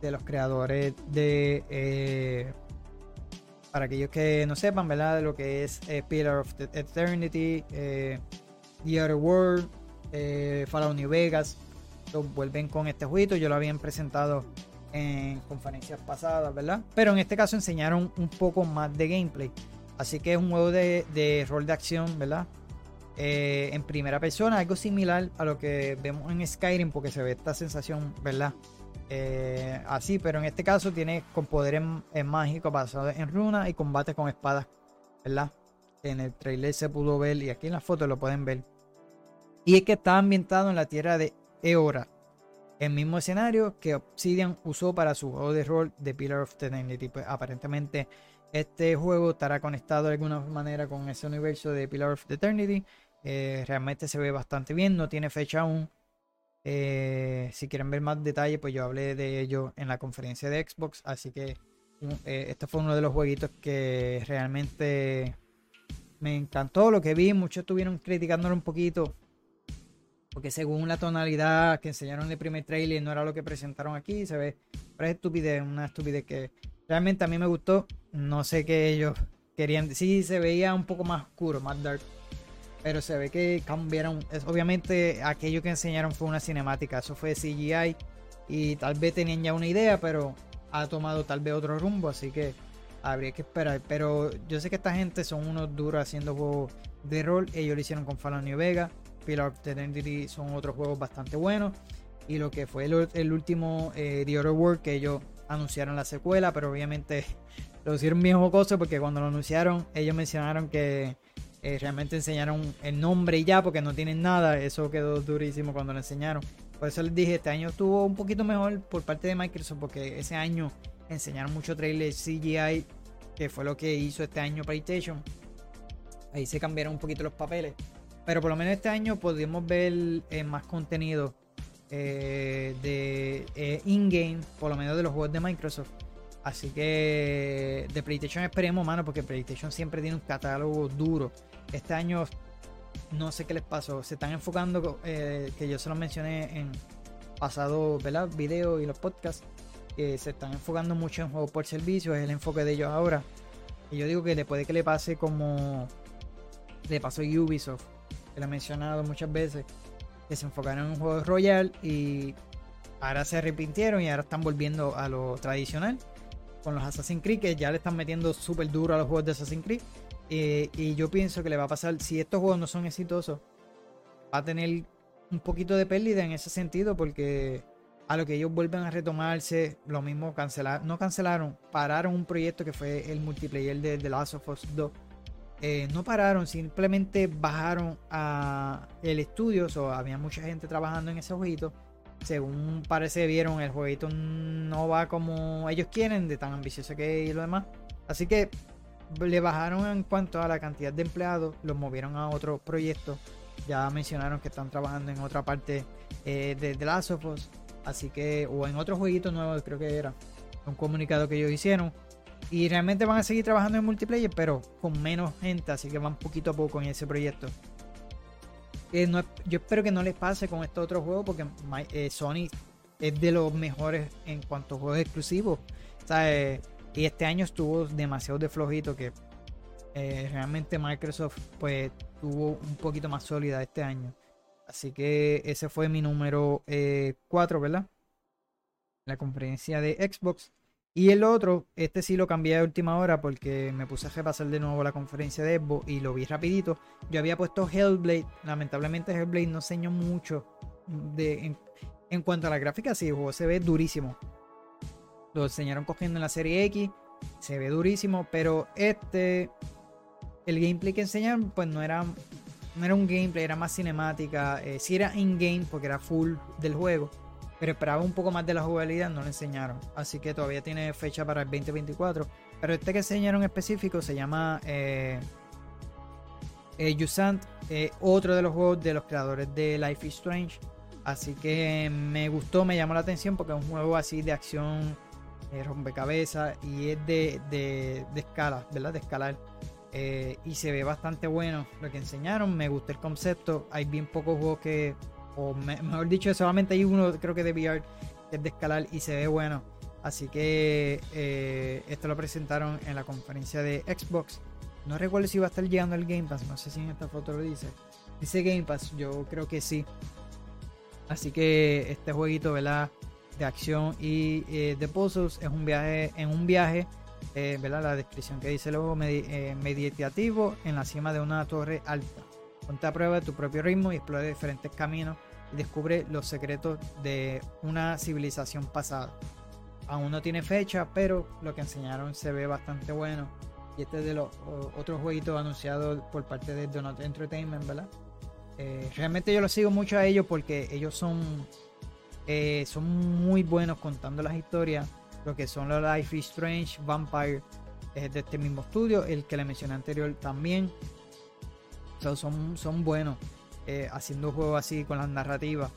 de los creadores de. Eh, para aquellos que no sepan, ¿verdad? De lo que es eh, Pillar of Eternity, eh, The Other World, Fallout New Vegas. Vuelven con este jueguito. Yo lo habían presentado en conferencias pasadas, ¿verdad? Pero en este caso enseñaron un poco más de gameplay. Así que es un juego de, rol de acción, ¿verdad? Eh, en primera persona, algo similar a lo que vemos en Skyrim, porque se ve esta sensación, ¿verdad? Eh, así, pero en este caso tiene con poderes mágicos basados en runas y combate con espadas, ¿verdad? En el trailer se pudo ver y aquí en la foto lo pueden ver. Y es que está ambientado en la tierra de Eora, el mismo escenario que Obsidian usó para su juego de rol de Pillar of Eternity. Pues aparentemente este juego estará conectado de alguna manera con ese universo de Pillar of Eternity. Eh, realmente se ve bastante bien, no tiene fecha aún. Eh, si quieren ver más detalles, pues yo hablé de ello en la conferencia de Xbox. Así que eh, este fue uno de los jueguitos que realmente me encantó lo que vi. Muchos estuvieron criticándolo un poquito. Porque según la tonalidad que enseñaron en el primer trailer, no era lo que presentaron aquí. Se ve, pero es estupidez, una estupidez que realmente a mí me gustó. No sé qué ellos querían. Sí, se veía un poco más oscuro, más dark. Pero se ve que cambiaron. Obviamente, aquello que enseñaron fue una cinemática. Eso fue CGI. Y tal vez tenían ya una idea, pero ha tomado tal vez otro rumbo. Así que habría que esperar. Pero yo sé que esta gente son unos duros haciendo juegos de rol. Ellos lo hicieron con Fallout New Vega. Pillar of the son otros juegos bastante buenos. Y lo que fue el, último eh, The Other World que ellos anunciaron la secuela, pero obviamente [LAUGHS] lo hicieron bien jocoso porque cuando lo anunciaron ellos mencionaron que eh, realmente enseñaron el nombre y ya porque no tienen nada. Eso quedó durísimo cuando lo enseñaron. Por eso les dije, este año estuvo un poquito mejor por parte de Microsoft porque ese año enseñaron mucho trailer CGI, que fue lo que hizo este año PlayStation. Ahí se cambiaron un poquito los papeles. Pero por lo menos este año pudimos ver eh, más contenido eh, de eh, in-game, por lo menos de los juegos de Microsoft. Así que de PlayStation esperemos, mano, porque PlayStation siempre tiene un catálogo duro. Este año no sé qué les pasó. Se están enfocando, que yo se lo mencioné en pasado, ¿verdad? Video y los podcasts. Que se están enfocando mucho en juegos por servicio. Es el enfoque de ellos ahora. Y yo digo que le puede que le pase como le pasó a Ubisoft que lo he mencionado muchas veces, que se enfocaron en un juego Royal y ahora se arrepintieron y ahora están volviendo a lo tradicional con los Assassin's Creed, que ya le están metiendo súper duro a los juegos de Assassin's Creed. Eh, y yo pienso que le va a pasar, si estos juegos no son exitosos, va a tener un poquito de pérdida en ese sentido, porque a lo que ellos vuelven a retomarse, lo mismo cancelar, no cancelaron, pararon un proyecto que fue el multiplayer de The Last of Us 2 eh, no pararon, simplemente bajaron a el estudio, o había mucha gente trabajando en ese jueguito. Según parece vieron, el jueguito no va como ellos quieren, de tan ambicioso que es y lo demás. Así que le bajaron en cuanto a la cantidad de empleados, los movieron a otro proyecto. Ya mencionaron que están trabajando en otra parte eh, de The Last of Us. Así que, o en otro jueguito nuevo, creo que era. Un comunicado que ellos hicieron. Y realmente van a seguir trabajando en multiplayer, pero con menos gente, así que van poquito a poco en ese proyecto. Eh, yo espero que no les pase con este otro juego, porque eh, Sony es de los mejores en cuanto a juegos exclusivos. Eh, y este año estuvo demasiado de flojito que realmente Microsoft pues tuvo un poquito más sólida este año. Así que ese fue mi número 4, ¿verdad? La conferencia de Xbox. Y el otro, este sí lo cambié de última hora porque me puse a repasar de nuevo la conferencia de Evo y lo vi rapidito. Yo había puesto Hellblade, lamentablemente Hellblade no enseñó mucho de, en, cuanto a la gráfica, sí, el juego se ve durísimo. Lo enseñaron cogiendo en la serie X, se ve durísimo, pero este, el gameplay que enseñaron pues no era, no era un gameplay, era más cinemática, eh, sí era in-game porque era full del juego pero esperaba un poco más de la jugabilidad, no lo enseñaron. Así que todavía tiene fecha para el 2024. Pero este que enseñaron específico se llama eh, eh Yusant, eh, otro de los juegos de los creadores de Life is Strange. Así que me gustó, me llamó la atención porque es un juego así de acción, eh, rompecabezas y es de, de, de, escala, ¿verdad? De escalar. Eh, y se ve bastante bueno lo que enseñaron. Me gusta el concepto. Hay bien pocos juegos que o mejor dicho, solamente hay uno, creo que de VR, que es de escalar y se ve bueno. Así que eh, esto lo presentaron en la conferencia de Xbox. No recuerdo si va a estar llegando el Game Pass, no sé si en esta foto lo dice. Dice Game Pass, yo creo que sí. Así que este jueguito, ¿verdad? De acción y eh, de puzzles es un viaje en un viaje, eh, ¿verdad? La descripción que dice luego meditativo en la cima de una torre alta. Ponte a prueba tu propio ritmo y explora diferentes caminos y descubre los secretos de una civilización pasada. Aún no tiene fecha, pero lo que enseñaron se ve bastante bueno. Y este es de los otros jueguitos anunciados por parte de Donut Entertainment, ¿verdad? Eh, realmente yo lo sigo mucho a ellos porque ellos son, eh, son muy buenos contando las historias. Lo que son los Life is Strange, Vampire, es de este mismo estudio. El que le mencioné anterior también son, son buenos eh, haciendo juegos así con las narrativas.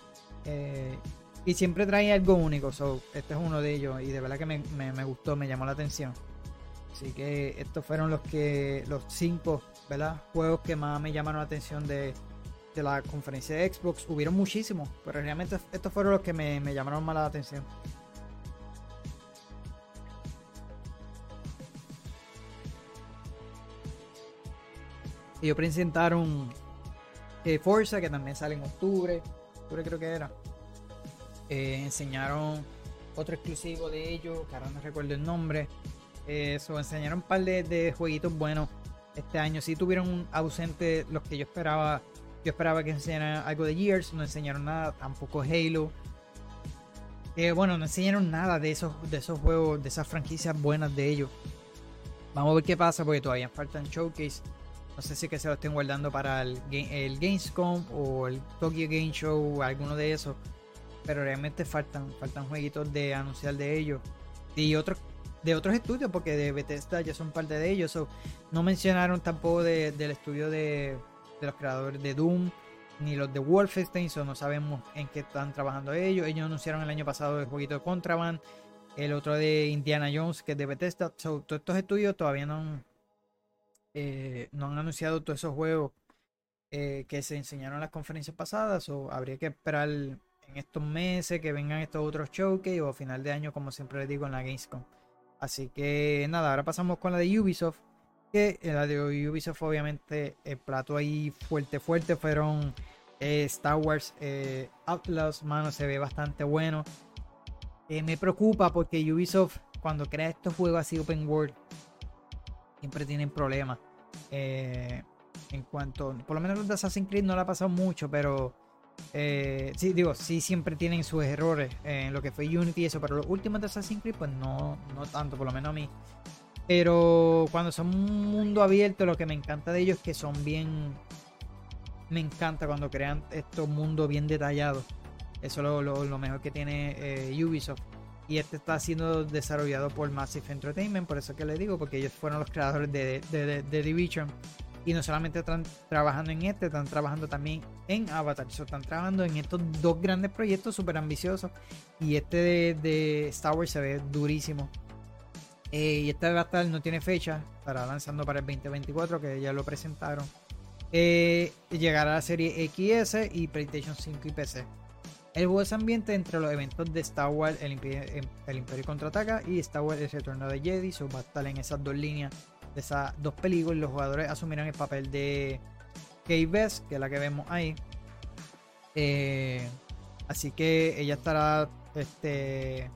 Eh, y siempre trae algo único. este es uno de ellos. Y de verdad que me, gustó, me llamó la atención. Así que estos fueron los que. los cinco ¿verdad? juegos que más me llamaron la atención de, de la conferencia de Xbox. Hubieron muchísimos, pero realmente estos fueron los que me, me llamaron más la atención. Ellos presentaron eh, Forza, que también sale en octubre. Octubre creo que era. Eh, enseñaron otro exclusivo de ellos, que ahora no recuerdo el nombre. Eso, enseñaron un par de, jueguitos buenos este año. Sí tuvieron ausentes los que yo esperaba. Yo esperaba que enseñaran algo de Years, no enseñaron nada, tampoco Halo. Eh, bueno, no enseñaron nada de esos, de esos juegos, de esas franquicias buenas de ellos. Vamos a ver qué pasa porque todavía faltan showcase. No sé si que se lo estén guardando para el, el Gamescom o el Tokyo Game Show o alguno de esos. Pero realmente faltan, faltan jueguitos de anunciar de ellos. Y otros de otros estudios, porque de Bethesda ya son parte de ellos. no mencionaron tampoco del estudio de, los creadores de Doom, ni los de Wolfenstein, so no sabemos en qué están trabajando ellos. Ellos anunciaron el año pasado el jueguito de Contraband, el otro de Indiana Jones, que es de Bethesda. todos estos estudios todavía no eh, no han anunciado todos esos juegos eh, que se enseñaron en las conferencias pasadas. O habría que esperar en estos meses que vengan estos otros showcase o a final de año, como siempre les digo, en la Gamescom. Así que nada, ahora pasamos con la de Ubisoft. Que la de Ubisoft, obviamente, el plato ahí fuerte, fuerte fueron eh, Star Wars Atlas. Mano, se ve bastante bueno. me preocupa porque Ubisoft, cuando crea estos juegos así open world, siempre tienen problemas. Eh, en cuanto, por lo menos los de Assassin's Creed no le ha pasado mucho, pero eh, sí, digo, sí siempre tienen sus errores en lo que fue Unity y eso, pero los últimos de Assassin's Creed, pues no, no tanto, por lo menos a mí. Pero cuando son un mundo abierto, lo que me encanta de ellos es que son bien. Me encanta cuando crean estos mundos bien detallados. Eso es lo, mejor que tiene eh, Ubisoft. Y este está siendo desarrollado por Massive Entertainment, por eso que le digo, porque ellos fueron los creadores de, de, Division. Y no solamente están trabajando en este, están trabajando también en Avatar. están trabajando en estos dos grandes proyectos súper ambiciosos. Y este de, Star Wars se ve durísimo. Eh, y este va a no tiene fecha, estará lanzando para el 2024, que ya lo presentaron. Eh, llegará a la serie XS y PlayStation 5 y PC. El juego es ambiente entre los eventos de Star Wars, el Imperio, el Imperio Contraataca y Star Wars El Retorno de Jedi. So va a estar en esas dos líneas de esas dos películas. Los jugadores asumirán el papel de Kay Bess, que es la que vemos ahí. Eh, así que ella estará este,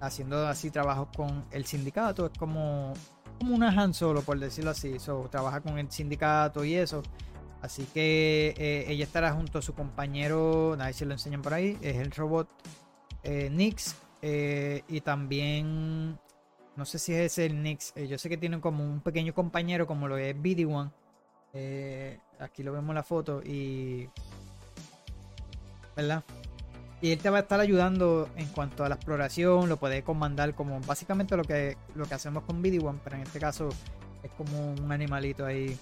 haciendo así trabajos con el sindicato. Es como, como una Han Solo, por decirlo así. So, trabaja con el sindicato y eso. Así que eh, ella estará junto a su compañero, nadie se lo enseñan por ahí, es el robot eh, Nix. Eh, y también, no sé si es el Nix, yo sé que tienen como un pequeño compañero como lo es BD1. aquí lo vemos en la foto y... ¿Verdad? Y él te va a estar ayudando en cuanto a la exploración, lo puedes comandar como básicamente lo que, lo que hacemos con BD1, pero en este caso es como un animalito ahí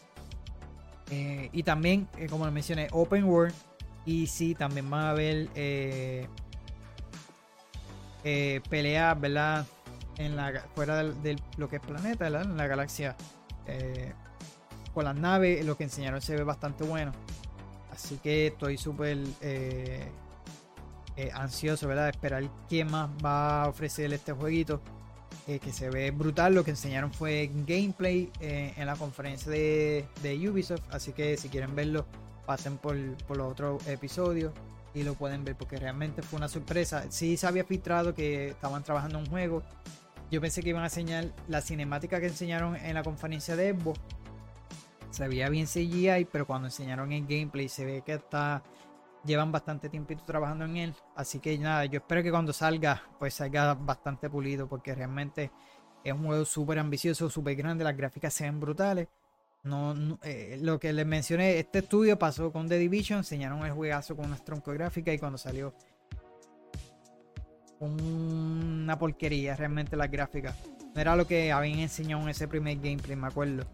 eh, y también, eh, como mencioné, Open World. Y sí, también van a haber eh, peleas, ¿verdad? En la, fuera de lo que es planeta. En la galaxia. con las naves, lo que enseñaron se ve bastante bueno. Así que estoy súper ansioso, ¿verdad? De esperar qué más va a ofrecer este jueguito. Eh, que se ve brutal. Lo que enseñaron fue gameplay eh, en la conferencia de, Ubisoft. Así que si quieren verlo, pasen por, por los otros episodios y lo pueden ver porque realmente fue una sorpresa. Sí se había filtrado que estaban trabajando en un juego. Yo pensé que iban a enseñar la cinemática que enseñaron en la conferencia de Evo. Se veía bien CGI, pero cuando enseñaron el gameplay se ve que está llevan bastante tiempito trabajando en él. Así que nada, yo espero que cuando salga, pues salga bastante pulido, porque realmente es un juego súper ambicioso, súper grande, las gráficas se ven brutales. No, eh, lo que les mencioné, este estudio pasó con The Division, enseñaron el juegazo con una tronco gráfica y cuando salió una porquería realmente las gráficas. No era lo que habían enseñado en ese primer gameplay, me acuerdo.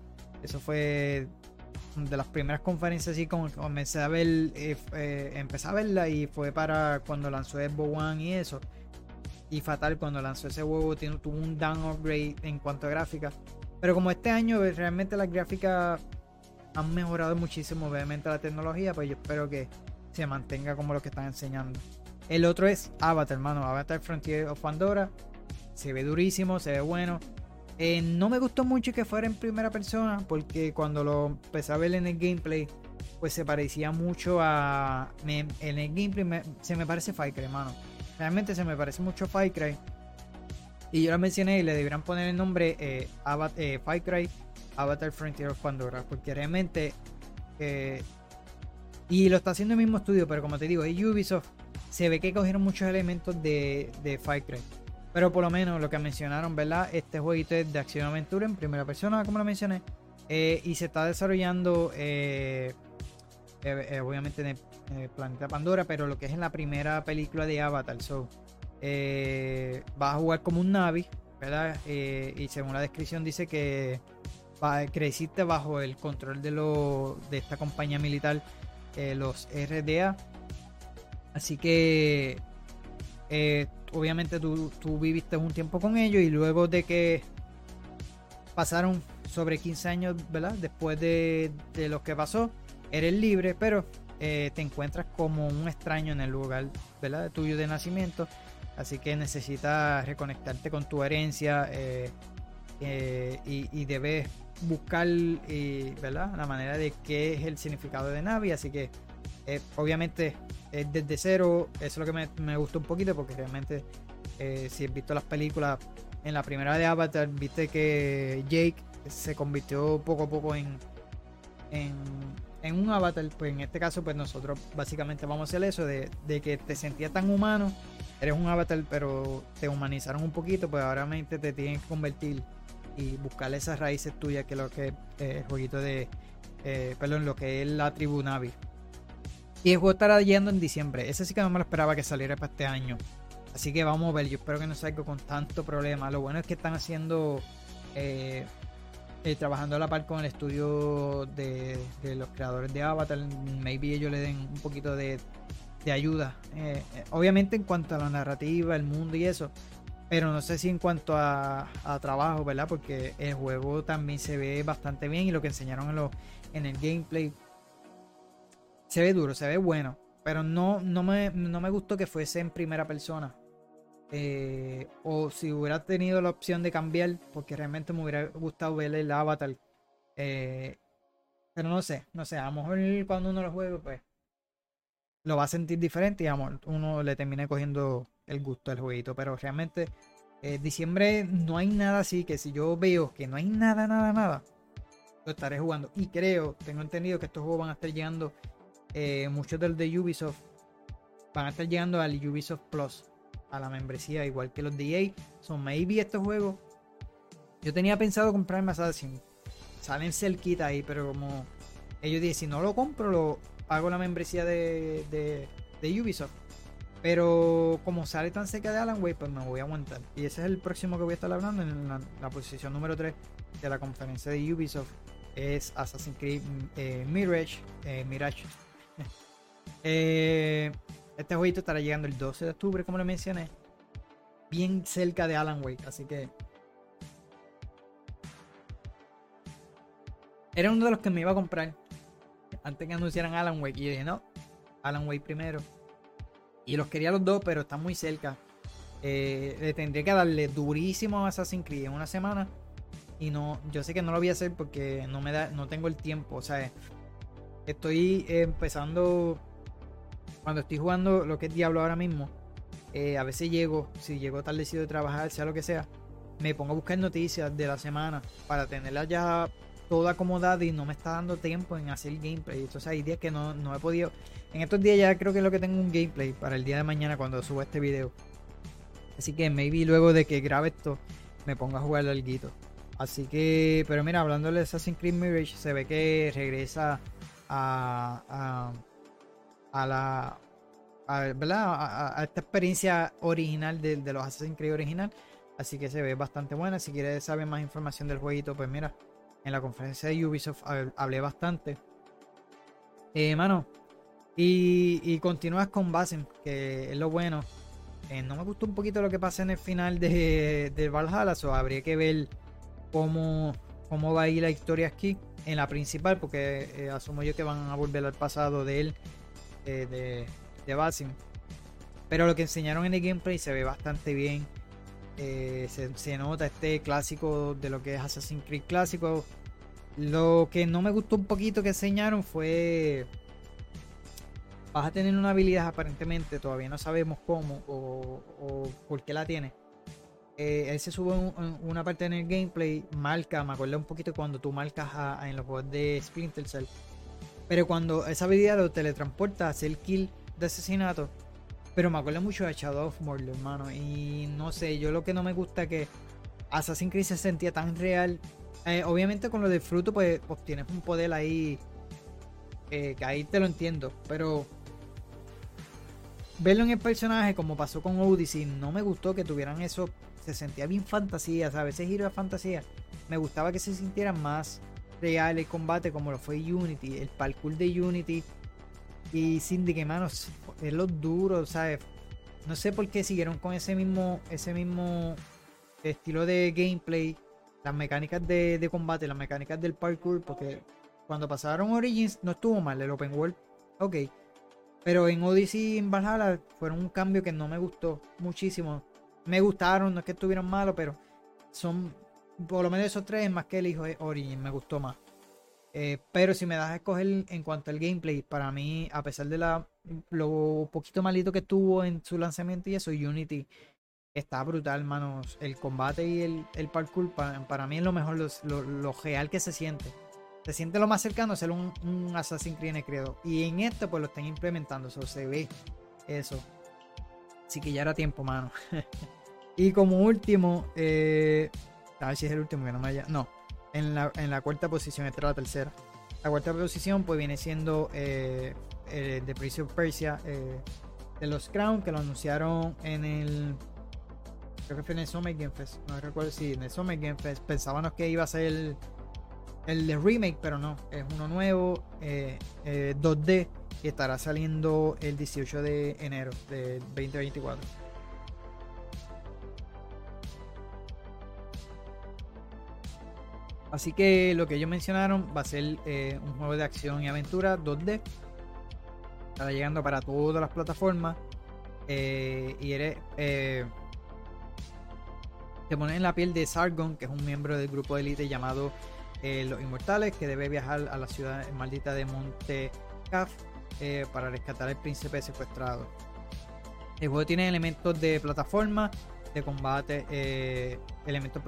Eso fue de las primeras conferencias así como comencé a ver, eh, eh, empecé a verla y fue para cuando lanzó Xbox One y eso. Y fatal, cuando lanzó ese juego tuvo un downgrade en cuanto a gráfica. Pero como este año eh, realmente las gráficas han mejorado muchísimo obviamente la tecnología, pues yo espero que se mantenga como lo que están enseñando. El otro es Avatar, hermano. Avatar Frontier of Pandora. Se ve durísimo, se ve bueno. Eh, no me gustó mucho que fuera en primera persona, porque cuando lo empecé a ver en el gameplay, pues se parecía mucho a. en el gameplay se me parece Fire Cry, hermano. Realmente se me parece mucho Fire Cry. Y yo lo mencioné y le deberían poner el nombre eh, eh Avatar Frontier of Pandora, porque realmente. Eh, y lo está haciendo el mismo estudio, pero como te digo, es Ubisoft. Se ve que cogieron muchos elementos de, de. Pero por lo menos lo que mencionaron, ¿verdad? Este jueguito es de acción aventura en primera persona, como lo mencioné. Eh, y se está desarrollando, eh, eh, obviamente, en el planeta Pandora, pero lo que es en la primera película de Avatar. So, vas a jugar como un Navi, ¿verdad? y según la descripción dice que va, creciste bajo el control de, lo, de esta compañía militar, los RDA. Así que obviamente tú, viviste un tiempo con ellos y luego de que pasaron sobre 15 años, ¿verdad? Después de, lo que pasó, eres libre, pero eh, te encuentras como un extraño en el lugar, ¿verdad? Tuyo de nacimiento. Así que necesitas reconectarte con tu herencia eh, eh, y, debes buscar, ¿verdad? La manera de qué es el significado de Navi. Así que obviamente desde cero, eso es lo que me, gustó un poquito porque realmente eh, si has visto las películas, en la primera de Avatar viste que Jake se convirtió poco a poco en, en, un avatar, pues en este caso pues nosotros básicamente vamos a hacer eso de, que te sentías tan humano, eres un avatar pero te humanizaron un poquito, pues ahora te tienes que convertir y buscar esas raíces tuyas que es lo que es eh, el jueguito de, eh, perdón, lo que es la tribu Navi. Y el juego estará yendo en diciembre. Ese sí que no me lo esperaba que saliera para este año. Así que vamos a ver. Yo espero que no salga con tanto problema. Lo bueno es que están haciendo. Eh, eh, trabajando a la par con el estudio de, los creadores de Avatar. Maybe ellos le den un poquito de, ayuda. Eh, obviamente en cuanto a la narrativa, el mundo y eso. Pero no sé si en cuanto a, trabajo, ¿verdad? Porque el juego también se ve bastante bien y lo que enseñaron en, en el gameplay se ve duro, se ve bueno. Pero no, no, me, no me gustó que fuese en primera persona. Eh, o si hubiera tenido la opción de cambiar, porque realmente me hubiera gustado ver el avatar. Eh, pero no sé, no sé, a lo mejor cuando uno lo juegue, pues lo va a sentir diferente y a uno le termine cogiendo el gusto del jueguito. Pero realmente, eh, diciembre no hay nada así que si yo veo que no hay nada, nada, nada, lo estaré jugando. Y creo, tengo entendido que estos juegos van a estar llegando eh, muchos del de Ubisoft van a estar llegando al Ubisoft Plus, a la membresía, igual que los de EA. Son maybe estos juegos. Yo tenía pensado comprarme Assassin. Salen cerquita ahí, pero como ellos dicen, si no lo compro, lo pago la membresía de, de, Ubisoft. Pero como sale tan cerca de Alan Wake, pues me voy a aguantar. Y ese es el próximo que voy a estar hablando en la, posición número 3 de la conferencia de Ubisoft. Es Assassin's Creed eh, Mirage, eh, Mirage [LAUGHS] eh, este jueguito estará llegando el 12 de octubre, como lo mencioné. Bien cerca de Alan Wake, así que. Era uno de los que me iba a comprar antes que anunciaran Alan Wake. Y yo dije, no, Alan Wake primero. Y los quería los dos, pero están muy cerca. Eh, le tendría que darle durísimo a Assassin's Creed en una semana. Y no, yo sé que no lo voy a hacer porque no me da, no tengo el tiempo. O sea, estoy empezando cuando estoy jugando lo que es Diablo ahora mismo, eh, a veces llego, si llego tardecido de trabajar, sea lo que sea, me pongo a buscar noticias de la semana para tenerla ya toda acomodada y no me está dando tiempo en hacer gameplay. Entonces hay días que no, no he podido. En estos días ya creo que es lo que tengo un gameplay para el día de mañana cuando suba este video. Así que maybe luego de que grabe esto me ponga a jugar algo. Así que, pero mira, hablando de Assassin's Creed Mirage, se ve que regresa a a la a, esta experiencia original de, los Assassin's Creed original. Así que se ve bastante buena. Si quieres saber más información del jueguito, pues mira, en la conferencia de Ubisoft hablé bastante. Eh, mano, y, y continúas con Basen, que es lo bueno. Eh, no me gustó un poquito lo que pasa en el final de, de Valhalla, o habría que ver cómo, cómo va a ir la historia aquí. En la principal, porque eh, asumo yo que van a volver al pasado de él, eh, de, de Basim. Pero lo que enseñaron en el gameplay se ve bastante bien. Eh, se, se, nota este clásico de lo que es Assassin's Creed clásico. Lo que no me gustó un poquito que enseñaron fue. Vas a tener una habilidad aparentemente, todavía no sabemos cómo o, o por qué la tiene eh, él se sube una parte en el gameplay, marca, me acuerdo un poquito cuando tú marcas en los juegos de Splinter Cell. Pero cuando esa habilidad lo teletransporta a hacer kill de asesinato. Pero me acuerdo mucho de Shadow of Mordor, hermano. Y no sé, yo lo que no me gusta que Assassin's Creed se sentía tan real. Eh, obviamente con lo de fruto, pues obtienes un poder ahí. Eh, que ahí te lo entiendo. Pero verlo en el personaje, como pasó con Odyssey, no me gustó que tuvieran eso se sentía bien fantasía, ¿sabes? Ese giro de fantasía. Me gustaba que se sintiera más real el combate como lo fue Unity, el parkour de Unity y Syndicate, manos, es lo duro, ¿sabes? No sé por qué siguieron con ese mismo, ese mismo estilo de gameplay, las mecánicas de, combate, las mecánicas del parkour, porque cuando pasaron Origins no estuvo mal el open world, ok. Pero en Odyssey y en Valhalla fueron un cambio que no me gustó muchísimo me gustaron, no es que estuvieron malos, pero son por lo menos esos tres más que el hijo de Origin, me gustó más. Eh, pero si me das a escoger en cuanto al gameplay, para mí, a pesar de la, lo poquito malito que tuvo en su lanzamiento y eso, Unity está brutal, manos. El combate y el, el parkour, para, mí es lo mejor, lo, real que se siente. Se siente lo más cercano a ser un, un Assassin's Creed creo. Y en esto, pues lo están implementando, eso se ve eso. Así que ya era tiempo, mano. [LAUGHS] y como último, eh, a ver si es el último que no me haya. No, en la, en la cuarta posición, esta era la tercera. La cuarta posición, pues viene siendo eh, eh The Prince of Persia eh, de los Crown, que lo anunciaron en el. Creo que fue en el Summer Game Fest. No recuerdo si en el Summer Game Fest. Pensábamos que iba a ser el, el de remake, pero no. Es uno nuevo, 2D y estará saliendo el 18 de enero de 2024. Así que lo que ellos mencionaron va a ser eh, un juego de acción y aventura 2D. Estará llegando para todas las plataformas. Eh, y eres. Eh, te pones en la piel de Sargon, que es un miembro del grupo de élite llamado Los Inmortales, que debe viajar a la ciudad maldita de Monte Caf para rescatar al príncipe secuestrado. El juego tiene elementos de plataforma, de combate, eh, elementos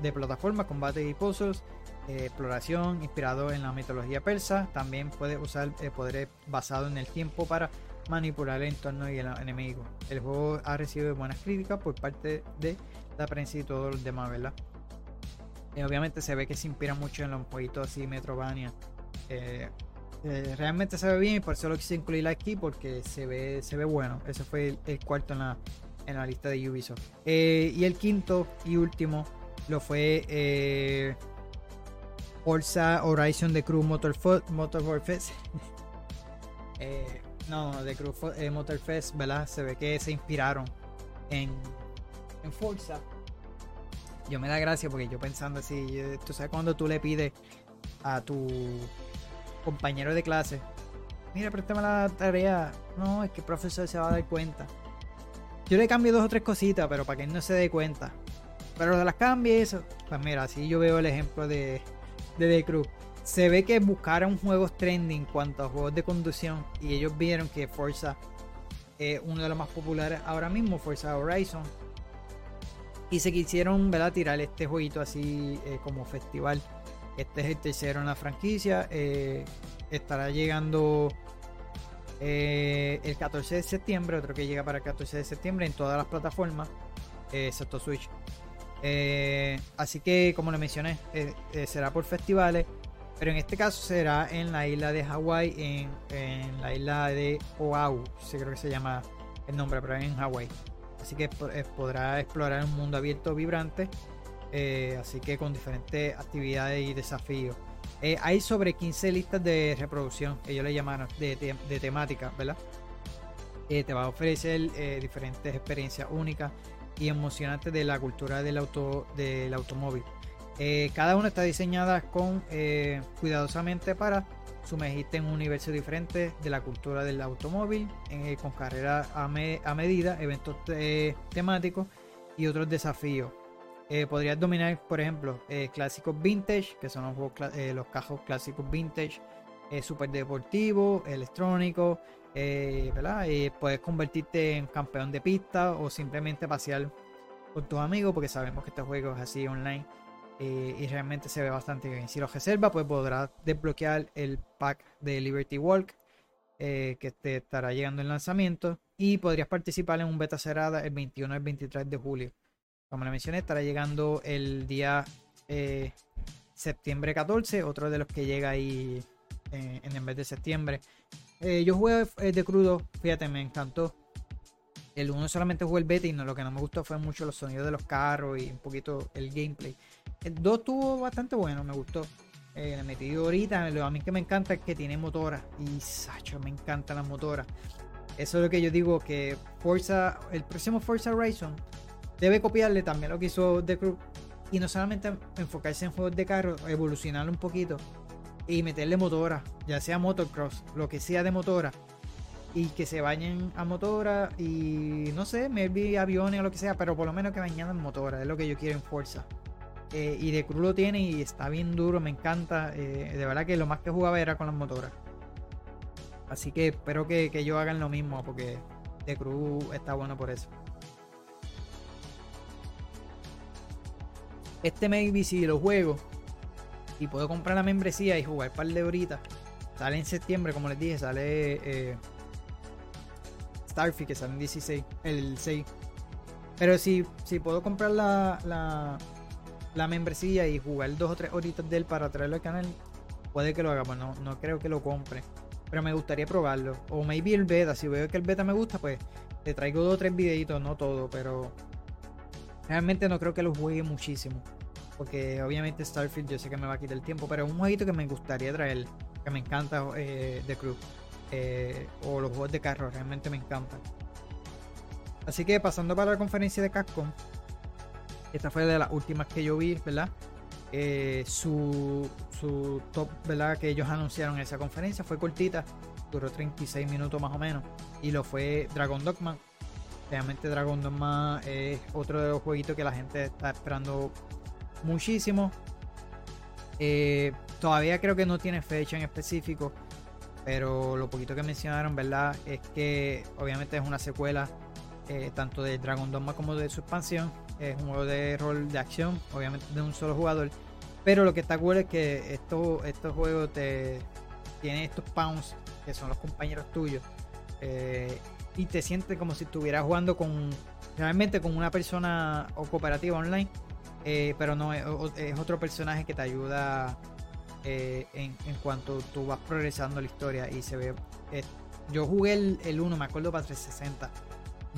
de plataforma, combate y puzzles, eh, exploración inspirado en la mitología persa. También puede usar poderes basados en el tiempo para manipular el entorno y el enemigo. El juego ha recibido buenas críticas por parte de la prensa y todos los demás, ¿verdad? obviamente se ve que se inspira mucho en los jueguitos así Metrovania. Eh, realmente se ve bien y por eso lo quise incluir aquí porque se ve, se ve bueno. Ese fue el, cuarto en la, en la lista de Ubisoft. Eh, y el quinto y último lo fue eh, Forza Horizon de Crew Motorsport, Fest. [LAUGHS] eh, no, de Crew Motor Fest, ¿verdad? Se ve que se inspiraron en, en Forza. Yo me da gracia porque yo pensando así, tú sabes cuando tú le pides a tu compañero de clase, mira, préstame la tarea. No, es que el profesor se va a dar cuenta. Yo le cambio dos o tres cositas, pero para que él no se dé cuenta. Pero de las cambie eso. Pues mira, así yo veo el ejemplo de, de The Crew. Se ve que buscaron juegos trending en cuanto a juegos de conducción. Y ellos vieron que Forza es uno de los más populares ahora mismo, Forza Horizon. Y se quisieron ¿verdad? tirar este jueguito así eh, como festival. Este es el tercero en la franquicia. Eh, estará llegando eh, el 14 de septiembre. Otro que llega para el 14 de septiembre en todas las plataformas, eh, excepto Switch. así que, como le mencioné, será por festivales. Pero en este caso será en la isla de Hawái, en, en, la isla de Oahu. Sí, creo que se llama el nombre, pero en Hawái. Así que podrá explorar un mundo abierto, vibrante eh, así que con diferentes actividades y desafíos. Eh, hay sobre 15 listas de reproducción, ellos le llamaron, de, temática, ¿verdad? Eh, te va a ofrecer diferentes experiencias únicas y emocionantes de la cultura del, auto, del automóvil. Eh, cada una está diseñada con eh, cuidadosamente para sumergirte en un universo diferente de la cultura del automóvil, con carreras a, medida, eventos temáticos y otros desafíos. Podrías dominar, por ejemplo, clásicos vintage, que son los, los cajos clásicos vintage, super deportivo, electrónico, puedes convertirte en campeón de pista o simplemente pasear con tus amigos porque sabemos que este juego es así online eh, y realmente se ve bastante bien. Si lo reservas, pues podrás desbloquear el pack de Liberty Walk eh, que te estará llegando el lanzamiento y podrías participar en un beta cerrada el 21 al 23 de julio. Como le mencioné, estará llegando el día eh, septiembre 14, otro de los que llega ahí en el mes de septiembre. yo jugué de crudo, fíjate, me encantó. El 1 solamente jugué el beta y no, lo que no me gustó fue mucho los sonidos de los carros y un poquito el gameplay. El 2 estuvo bastante bueno, me gustó. Eh, le metí ahorita, a mí que me encanta es que tiene motora. Y Sacho, me encantan las motoras. Eso es lo que yo digo, que Forza, el próximo Forza Horizon debe copiarle también lo que hizo The Crew. Y no solamente enfocarse en juegos de carro, evolucionarlo un poquito y meterle motora, ya sea motocross, lo que sea de motora y que se bañen a motora y no sé, maybe aviones o lo que sea, pero por lo menos que bañaran motora, es lo que yo quiero en fuerza. Eh, y de Cruz lo tiene y está bien duro, me encanta. Eh, de verdad que lo más que jugaba era con las motoras. Así que espero que, que ellos hagan lo mismo porque de Cruz está bueno por eso. Este maybe si lo juego y puedo comprar la membresía y jugar un par de horitas. Sale en septiembre, como les dije, sale eh, Starfield que sale en 16, el 6. Pero si, si puedo comprar la, la, membresía y jugar dos o tres horitas de él para traerlo al canal, puede que lo haga, pues no, no creo que lo compre. Pero me gustaría probarlo. O maybe el beta, si veo que el beta me gusta, pues te traigo dos o tres videitos, no todo, pero realmente no creo que lo juegue muchísimo. Porque obviamente Starfield yo sé que me va a quitar el tiempo, pero es un jueguito que me gustaría traer, que me encanta eh, The Crew. Eh, o los juegos de carro, realmente me encantan. Así que pasando para la conferencia de Capcom, esta fue de las últimas que yo vi, ¿verdad? Eh, su, su top, ¿verdad? Que ellos anunciaron en esa conferencia fue cortita, duró 36 minutos más o menos, y lo fue Dragon Dogma. Realmente Dragon Dogma es otro de los jueguitos que la gente está esperando muchísimo. Eh, todavía creo que no tiene fecha en específico pero lo poquito que mencionaron, ¿verdad? Es que obviamente es una secuela eh, tanto de Dragon Dogma como de su expansión. Es un juego de rol de acción, obviamente de un solo jugador. Pero lo que está cool es que esto, estos juegos te tienen estos pounds que son los compañeros tuyos. Eh, y te sientes como si estuvieras jugando con realmente con una persona o cooperativa online. Eh, pero no es, otro personaje que te ayuda eh, en, cuanto tú vas progresando la historia y se ve. Eh, yo jugué el, 1, me acuerdo, para 360.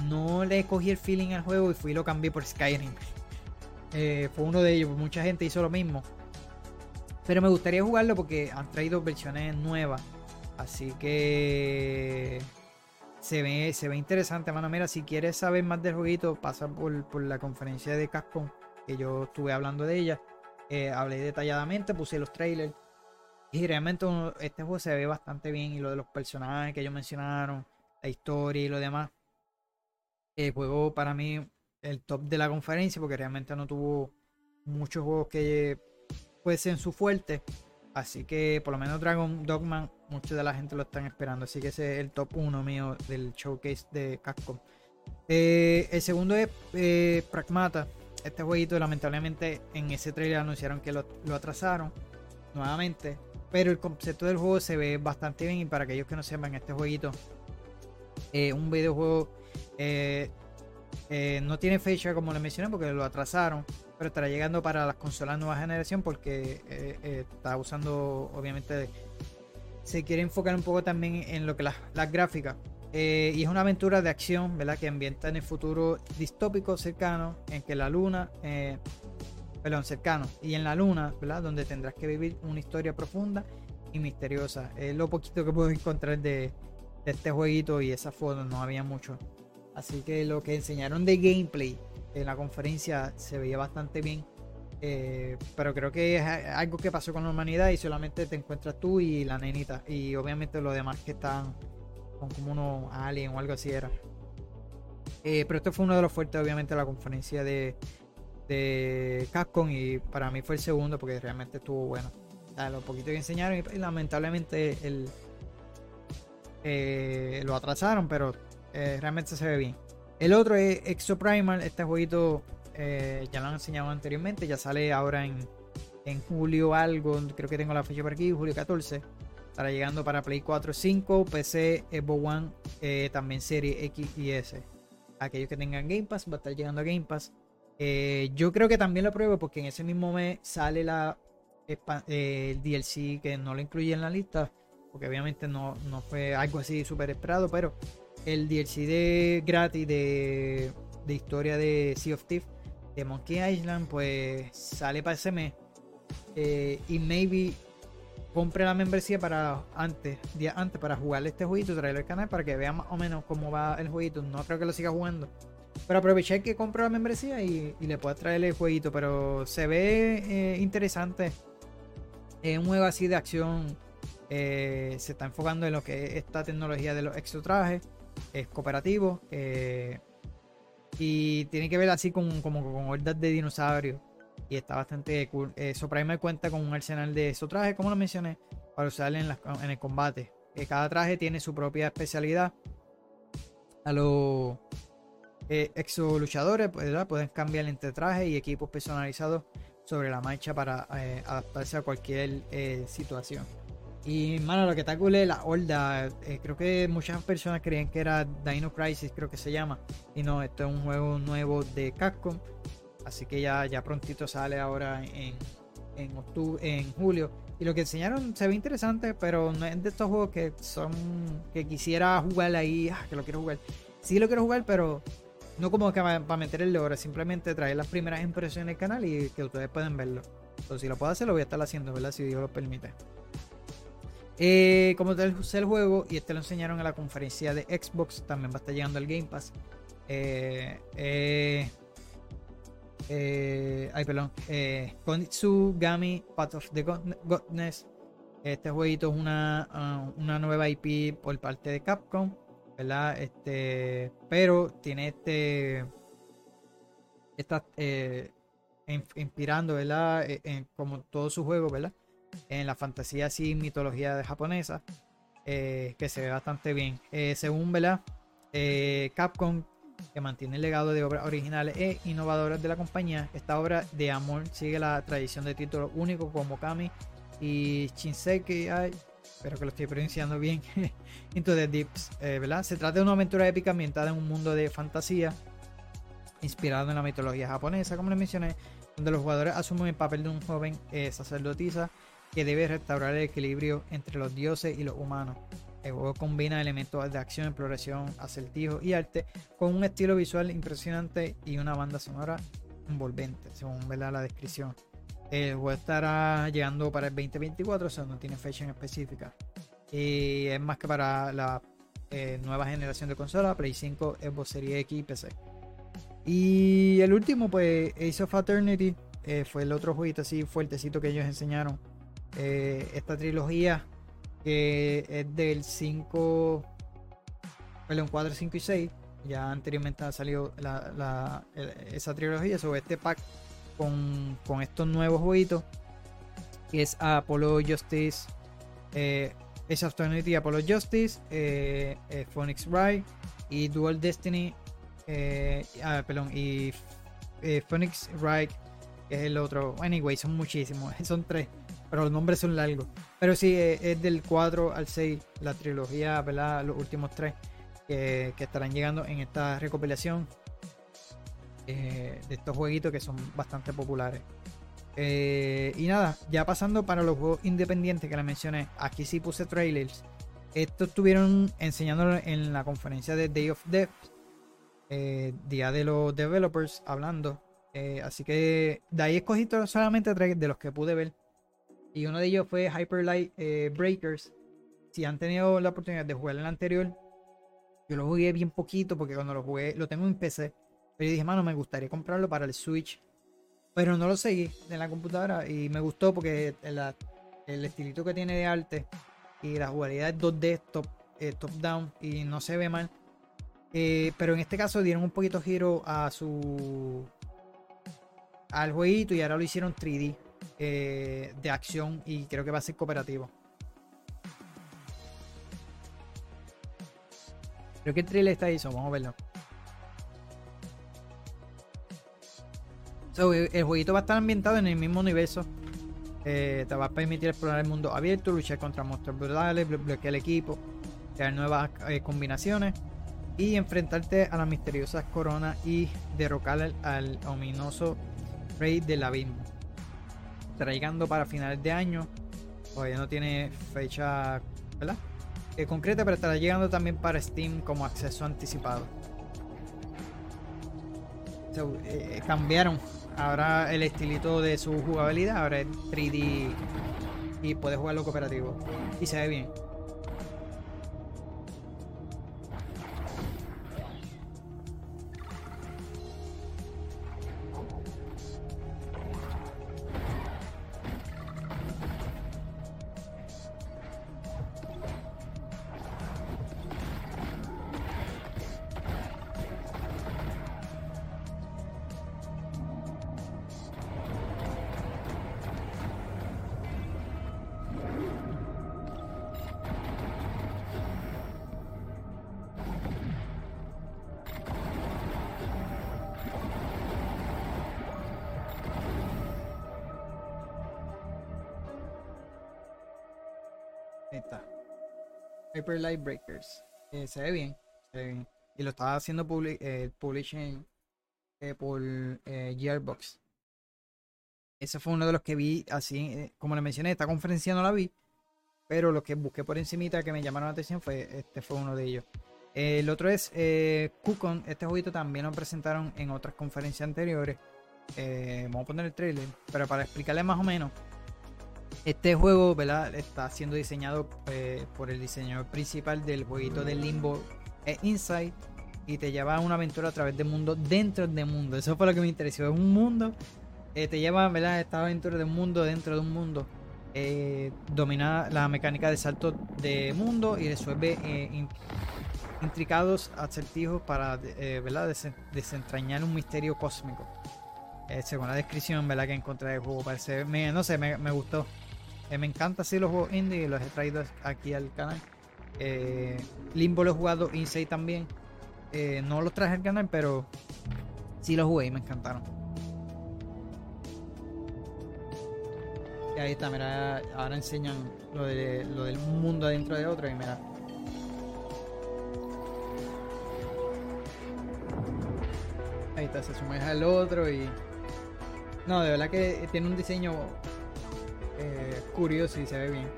No le cogí el feeling al juego y fui y lo cambié por Skyrim. [LAUGHS] Fue uno de ellos, mucha gente hizo lo mismo. Pero me gustaría jugarlo porque han traído versiones nuevas. Así que se ve, se ve interesante, mano. Mira, si quieres saber más del jueguito, pasa por, por la conferencia de Capcom, que yo estuve hablando de ella. Eh, hablé detalladamente, puse los trailers. Y realmente este juego se ve bastante bien. Y lo de los personajes que ellos mencionaron, la historia y lo demás. El juego para mí, el top de la conferencia, porque realmente no tuvo muchos juegos que fuesen su fuerte. Así que por lo menos Dragon Dogman, mucha de la gente lo están esperando. Así que ese es el top 1 mío del showcase de Capcom. Eh, el segundo es eh, Pragmata este jueguito lamentablemente en ese trailer anunciaron que lo, atrasaron nuevamente. Pero el concepto del juego se ve bastante bien y para aquellos que no sepan, este jueguito es un videojuego eh, eh, no tiene fecha como le mencioné porque lo atrasaron, pero estará llegando para las consolas nueva generación porque eh, está usando obviamente se quiere enfocar un poco también en lo que las, las gráficas eh, y es una aventura de acción, ¿verdad? Que ambienta en el futuro distópico cercano, en que la luna, eh, perdón, cercano, y en la luna, ¿verdad? Donde tendrás que vivir una historia profunda y misteriosa. Es lo poquito que puedo encontrar de, este jueguito y esa foto, no había mucho. Así que lo que enseñaron de gameplay en la conferencia se veía bastante bien. Eh, pero creo que es algo que pasó con la humanidad y solamente te encuentras tú y la nenita. Y obviamente los demás que están con como unos alien o algo así era. Eh, pero esto fue uno de los fuertes, obviamente, de la conferencia de, de Capcom. Y para mí fue el segundo porque realmente estuvo bueno. lo poquito que enseñaron y, lamentablemente el, eh, lo atrasaron, pero realmente se ve bien. El otro es Exo Primal, este jueguito eh, ya lo han enseñado anteriormente, ya sale ahora en, en julio algo, creo que tengo la fecha por aquí, julio 14. Estará llegando para Play 4, 5, PC, Xbox One, eh, también Serie X y S. Aquellos que tengan Game Pass, va a estar llegando a Game Pass. Eh, yo creo que también lo pruebo porque en ese mismo mes sale la, el DLC que no lo incluye en la lista, porque obviamente no, no fue algo así súper esperado, pero el DLC de gratis de, de historia de Sea of Thieves de Monkey Island, pues sale para ese mes. Eh, y maybe compre la membresía para antes, día antes, para jugarle este jueguito, traerlo al canal para que vean más o menos cómo va el jueguito. No creo que lo siga jugando. Pero aproveché que compre la membresía y, le pueda traer el jueguito. Pero se ve eh, interesante. Es un juego así de acción. Eh, se está enfocando en lo que es esta tecnología de los exotrajes. Es cooperativo. Y tiene que ver así con, como con hordas de dinosaurios. Y está bastante cool. Eh, Soprime cuenta con un arsenal de esos trajes, como lo mencioné, para usar en, en el combate. Eh, cada traje tiene su propia especialidad. A los eh, exo luchadores pueden cambiar entre trajes y equipos personalizados sobre la marcha para eh, adaptarse a cualquier situación. Y, mano, lo que está cool es la horda. Eh, creo que muchas personas creían que era Dino Crisis, creo que se llama. Y no, esto es un juego nuevo de Capcom. Así que ya, ya prontito sale ahora en, en, octubre, en julio. Y lo que enseñaron se ve interesante, pero no es de estos juegos que son. que quisiera jugar ahí, ah, que lo quiero jugar. Sí lo quiero jugar, pero no como que para meter el logro, simplemente traer las primeras impresiones del canal y que ustedes pueden verlo. Entonces, si lo puedo hacer, lo voy a estar haciendo, ¿verdad? Si Dios lo permite. Eh, como te usé el juego y este lo enseñaron en la conferencia de Xbox, también va a estar llegando el Game Pass. Eh, eh, ay, perdón. Eh, Gami, Path of the Godness. Este jueguito es una, uh, una nueva IP por parte de Capcom, ¿verdad? Este, pero tiene este. Está inspirando, ¿verdad? Como todo su juego, ¿verdad? En la fantasía así, mitología japonesa, eh, que se ve bastante bien. Eh, según. Eh, Capcom, que mantiene el legado de obras originales e innovadoras de la compañía, esta obra de amor sigue la tradición de títulos únicos como Kami y Shinseki. Ay, espero que lo estoy pronunciando bien. [LAUGHS] Into the Deeps, ¿verdad? Se trata de una aventura épica ambientada en un mundo de fantasía inspirado en la mitología japonesa, como les mencioné, donde los jugadores asumen el papel de un joven sacerdotisa que debe restaurar el equilibrio entre los dioses y los humanos. El juego combina elementos de acción, exploración, acertijo y arte con un estilo visual impresionante y una banda sonora envolvente, según la descripción. El juego estará llegando para el 2024, o sea, no tiene fecha en específica. Y es más que para la eh, nueva generación de consolas, Play 5, Xbox Series X y PC. Y el último, pues, Ace of Eternity, eh, fue el otro jueguito así fuertecito que ellos enseñaron eh, esta trilogía que es del 5, perdón, 4, 5 y 6. Ya anteriormente ha salido esa trilogía sobre este pack con, estos nuevos jueguitos. Que es Apollo Justice, eh, Afternoon Apollo Justice, eh, eh, Phoenix Wright y Dual Destiny. ah, perdón, y Phoenix Wright, que es el otro. Anyway, son muchísimos, [LAUGHS] son tres pero los nombres son largos. Pero sí, eh, es, del 4 al 6, la trilogía, ¿verdad? Los últimos tres que, estarán llegando en esta recopilación eh, de estos jueguitos que son bastante populares. Eh, y nada, ya pasando para los juegos independientes que les mencioné, aquí sí puse trailers. Estos estuvieron enseñándolo en la conferencia de Day of Death, Día de los Developers, hablando. así que de ahí escogí solamente tres de los que pude ver. Y uno de ellos fue Hyper Light eh, Breakers. Si han tenido la oportunidad de jugar el anterior, yo lo jugué bien poquito porque cuando lo jugué, lo tengo en PC. Pero yo dije, mano, me gustaría comprarlo para el Switch. Pero no lo seguí en la computadora y me gustó porque el, el estilito que tiene de arte y la jugabilidad es 2D top, eh, top down y no se ve mal. Eh, pero en este caso dieron un poquito giro a su al jueguito y ahora lo hicieron 3D eh, de acción y creo que va a ser cooperativo. Creo que el está ahí, vamos a verlo. el, jueguito va a estar ambientado en el mismo universo. Eh, te va a permitir explorar el mundo abierto, luchar contra monstruos brutales, bloquear el equipo, crear nuevas eh, combinaciones y enfrentarte a las misteriosas coronas y derrocar al, ominoso rey del abismo. Estará llegando para finales de año. Todavía no tiene fecha ¿verdad? Eh, concreta, pero estará llegando también para Steam como acceso anticipado. cambiaron Ahora el estilito de su jugabilidad, ahora es 3D y puedes jugarlo cooperativo. Y se ve bien. Hyper Light Breakers. Eh, se, ve bien, Y lo estaba haciendo eh, publishing eh, por Gearbox. Ese fue uno de los que vi así, como le mencioné, esta conferencia no la vi, pero lo que busqué por encimita que me llamaron la atención fue este fue uno de ellos. el otro es eh, Kukon, este jueguito también lo presentaron en otras conferencias anteriores. vamos a poner el trailer, pero para explicarle más o menos, este juego, ¿verdad? Está siendo diseñado eh, por el diseñador principal del jueguito de Limbo e Inside y te lleva a una aventura a través del mundo dentro del mundo. Eso fue lo que me interesó. Es un mundo, eh, te lleva, ¿verdad? Esta aventura de un mundo dentro de un mundo. Eh, domina la mecánica de salto de mundo y resuelve intricados acertijos para, ¿verdad? desentrañar un misterio cósmico. Según la descripción, ¿verdad? Que encontré del juego, parece, no sé, me, gustó. Eh, me encanta así los juegos indie y los he traído aquí al canal. Eh, Limbo lo he jugado, Inside también. Eh, no los traje al canal, pero sí los jugué y me encantaron. Y ahí está, mira, ahora enseñan lo, de, lo del mundo adentro de otro y mira. Ahí está, se sumerge al otro y... No, de verdad que tiene un diseño eh, curioso y se ve bien.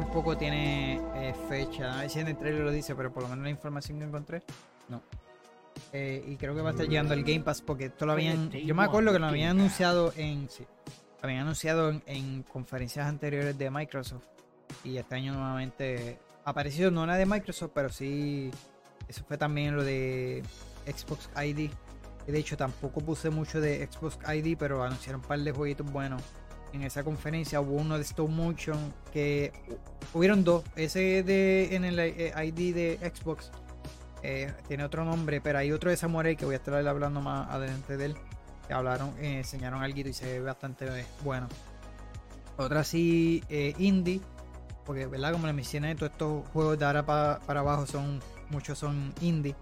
Tampoco tiene eh, fecha. A ver si en el trailer lo dice, pero por lo menos la información que encontré, no. Eh, y creo que va a estar llegando el Game Pass porque esto lo habían. Yo me acuerdo que lo habían anunciado en. Sí, lo habían anunciado en, conferencias anteriores de Microsoft. Y este año nuevamente ha aparecido, no era de Microsoft, pero sí. Eso fue también lo de Xbox ID. De hecho, tampoco puse mucho de Xbox ID, pero anunciaron un par de jueguitos buenos en esa conferencia hubo uno de stop motion que hubieron dos. Ese de en el eh, ID de Xbox eh, tiene otro nombre, pero hay otro de Samurai que voy a estar hablando más adelante de él. Que hablaron, eh, enseñaron algo y se ve bastante bueno. Otra sí, indie, porque verdad como les mencioné, todos estos juegos de ahora para, abajo son muchos son indie.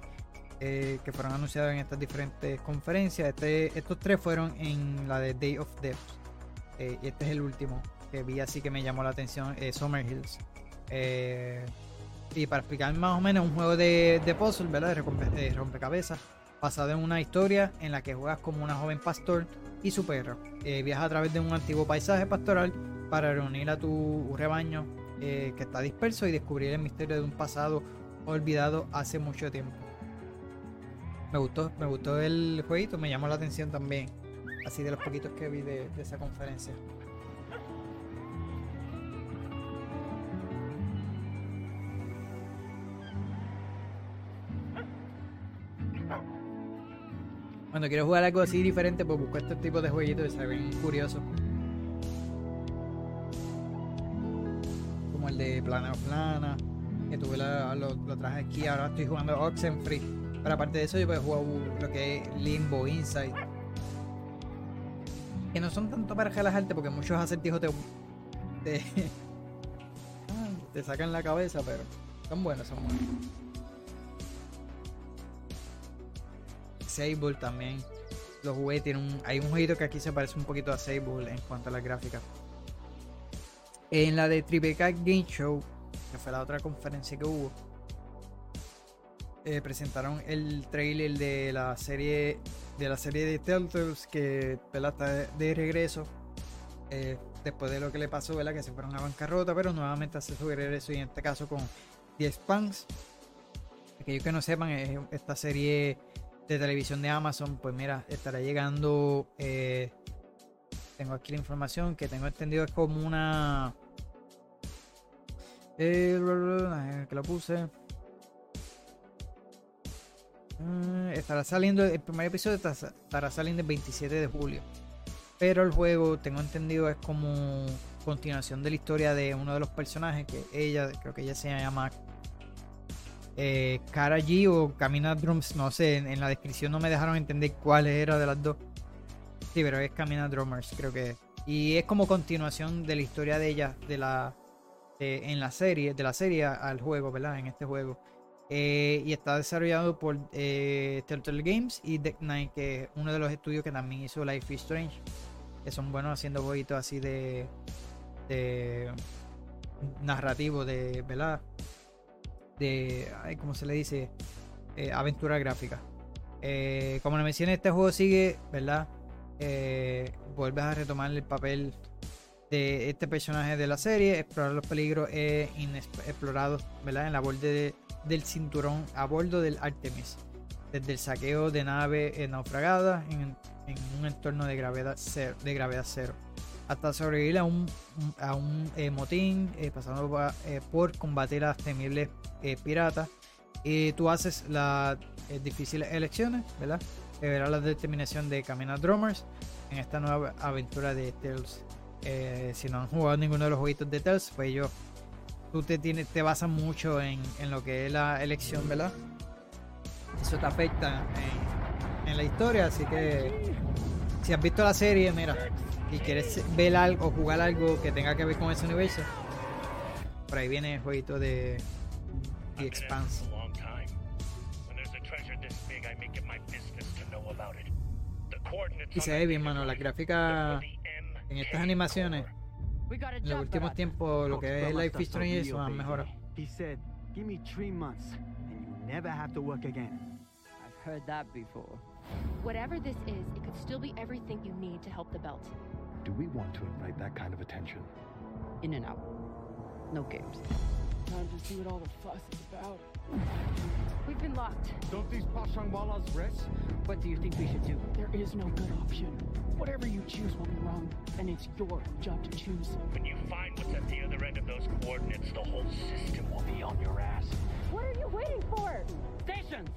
que fueron anunciados en estas diferentes conferencias. Este, estos tres fueron en la de Day of Death. Eh, y este es el último que vi así que me llamó la atención, eh, Summer Hills. Eh, y para explicar más o menos, un juego de, de puzzle, ¿verdad? De, rompecabezas, basado en una historia en la que juegas como una joven pastor y su perro. Viaja a través de un antiguo paisaje pastoral para reunir a tu rebaño que está disperso y descubrir el misterio de un pasado olvidado hace mucho tiempo. Me gustó, me gustó el jueguito, me llamó la atención también, así de los poquitos que vi de, esa conferencia. Cuando quiero jugar algo así diferente, pues busco este tipo de jueguitos que se ven curiosos. Como el de Plana o Plana, que tuve la- lo, lo traje aquí, ahora estoy jugando Oxenfree. Pero aparte de eso, yo he jugado lo que es Limbo, Inside. Que no son tanto para relajarte, porque muchos acertijos te, te, sacan la cabeza, pero son buenos, son buenos. Sable también. Lo jugué, tiene hay un jueguito que aquí se parece un poquito a Sable en cuanto a las gráficas. En la de Tribeca Game Show, que fue la otra conferencia que hubo, eh, presentaron el trailer de la serie de la serie de Telltales que ¿verdad? está de, regreso eh, después de lo que le pasó, ¿verdad? que se fueron a bancarrota, pero nuevamente hace su regreso y en este caso con The Expanse. Aquellos que no sepan, es esta serie de televisión de Amazon, pues mira, estará llegando. eh, tengo aquí la información que tengo entendido es como una. Eh, que lo puse. Mm, estará saliendo. El primer episodio estará saliendo el 27 de julio. Pero el juego, tengo entendido, es como continuación de la historia de uno de los personajes que ella, creo que ella se llama eh, Cara G o Camina Drums, no sé, en, la descripción no me dejaron entender cuál era de las dos. Sí, pero es Camina Drummers, creo que es. Y es como continuación de la historia de ella, de la en la serie, de la serie al juego, ¿verdad? En este juego. Eh, y está desarrollado por eh, Turtle Games y Deck Nine, que es uno de los estudios que también hizo Life is Strange. Que son buenos haciendo jueguitos así de, de narrativo, de, ¿verdad? de, ay, ¿cómo se le dice? Eh, aventura gráfica. Eh, como le mencioné, este juego sigue, ¿verdad? Vuelves a retomar el papel de este personaje de la serie, explorar los peligros inexplorados, ¿verdad? En la borde de- del cinturón a bordo del Artemis. Desde el saqueo de nave eh, naufragada en, en un entorno de gravedad cero, hasta sobrevivir a un, eh, motín, eh, pasando pa- eh, por combatir a las temibles eh, piratas. Y tú haces las difíciles elecciones, ¿verdad? Que verá la determinación de Camina Drummers en esta nueva aventura de Tales. Si no han jugado ninguno de los jueguitos de Tales, pues yo, tú te, tienes, te basas mucho en, en lo que es la elección, ¿verdad? Eso te afecta en, en la historia, así que si has visto la serie, mira, y quieres ver algo o jugar algo que tenga que ver con ese universo, por ahí viene el jueguito de The Expanse. Y se ve bien, mano, la gráfica en estas animaciones, en los últimos tiempos, lo que es Life is Strange y eso han mejorado. He said, give me three months and you never have to work again. I've heard that before. Whatever this is, it could still be everything you need to help the belt. Do we want to invite that kind of attention? In and out. No games. Time to see what all the fuss is about. We've been locked. Don't these Pashangwalas rest? What do you think we should do? There is no good option. Whatever you choose will be wrong, and it's your job to choose. When you find what's at the other end of those coordinates, the whole system will be on your ass. What are you waiting for? Station!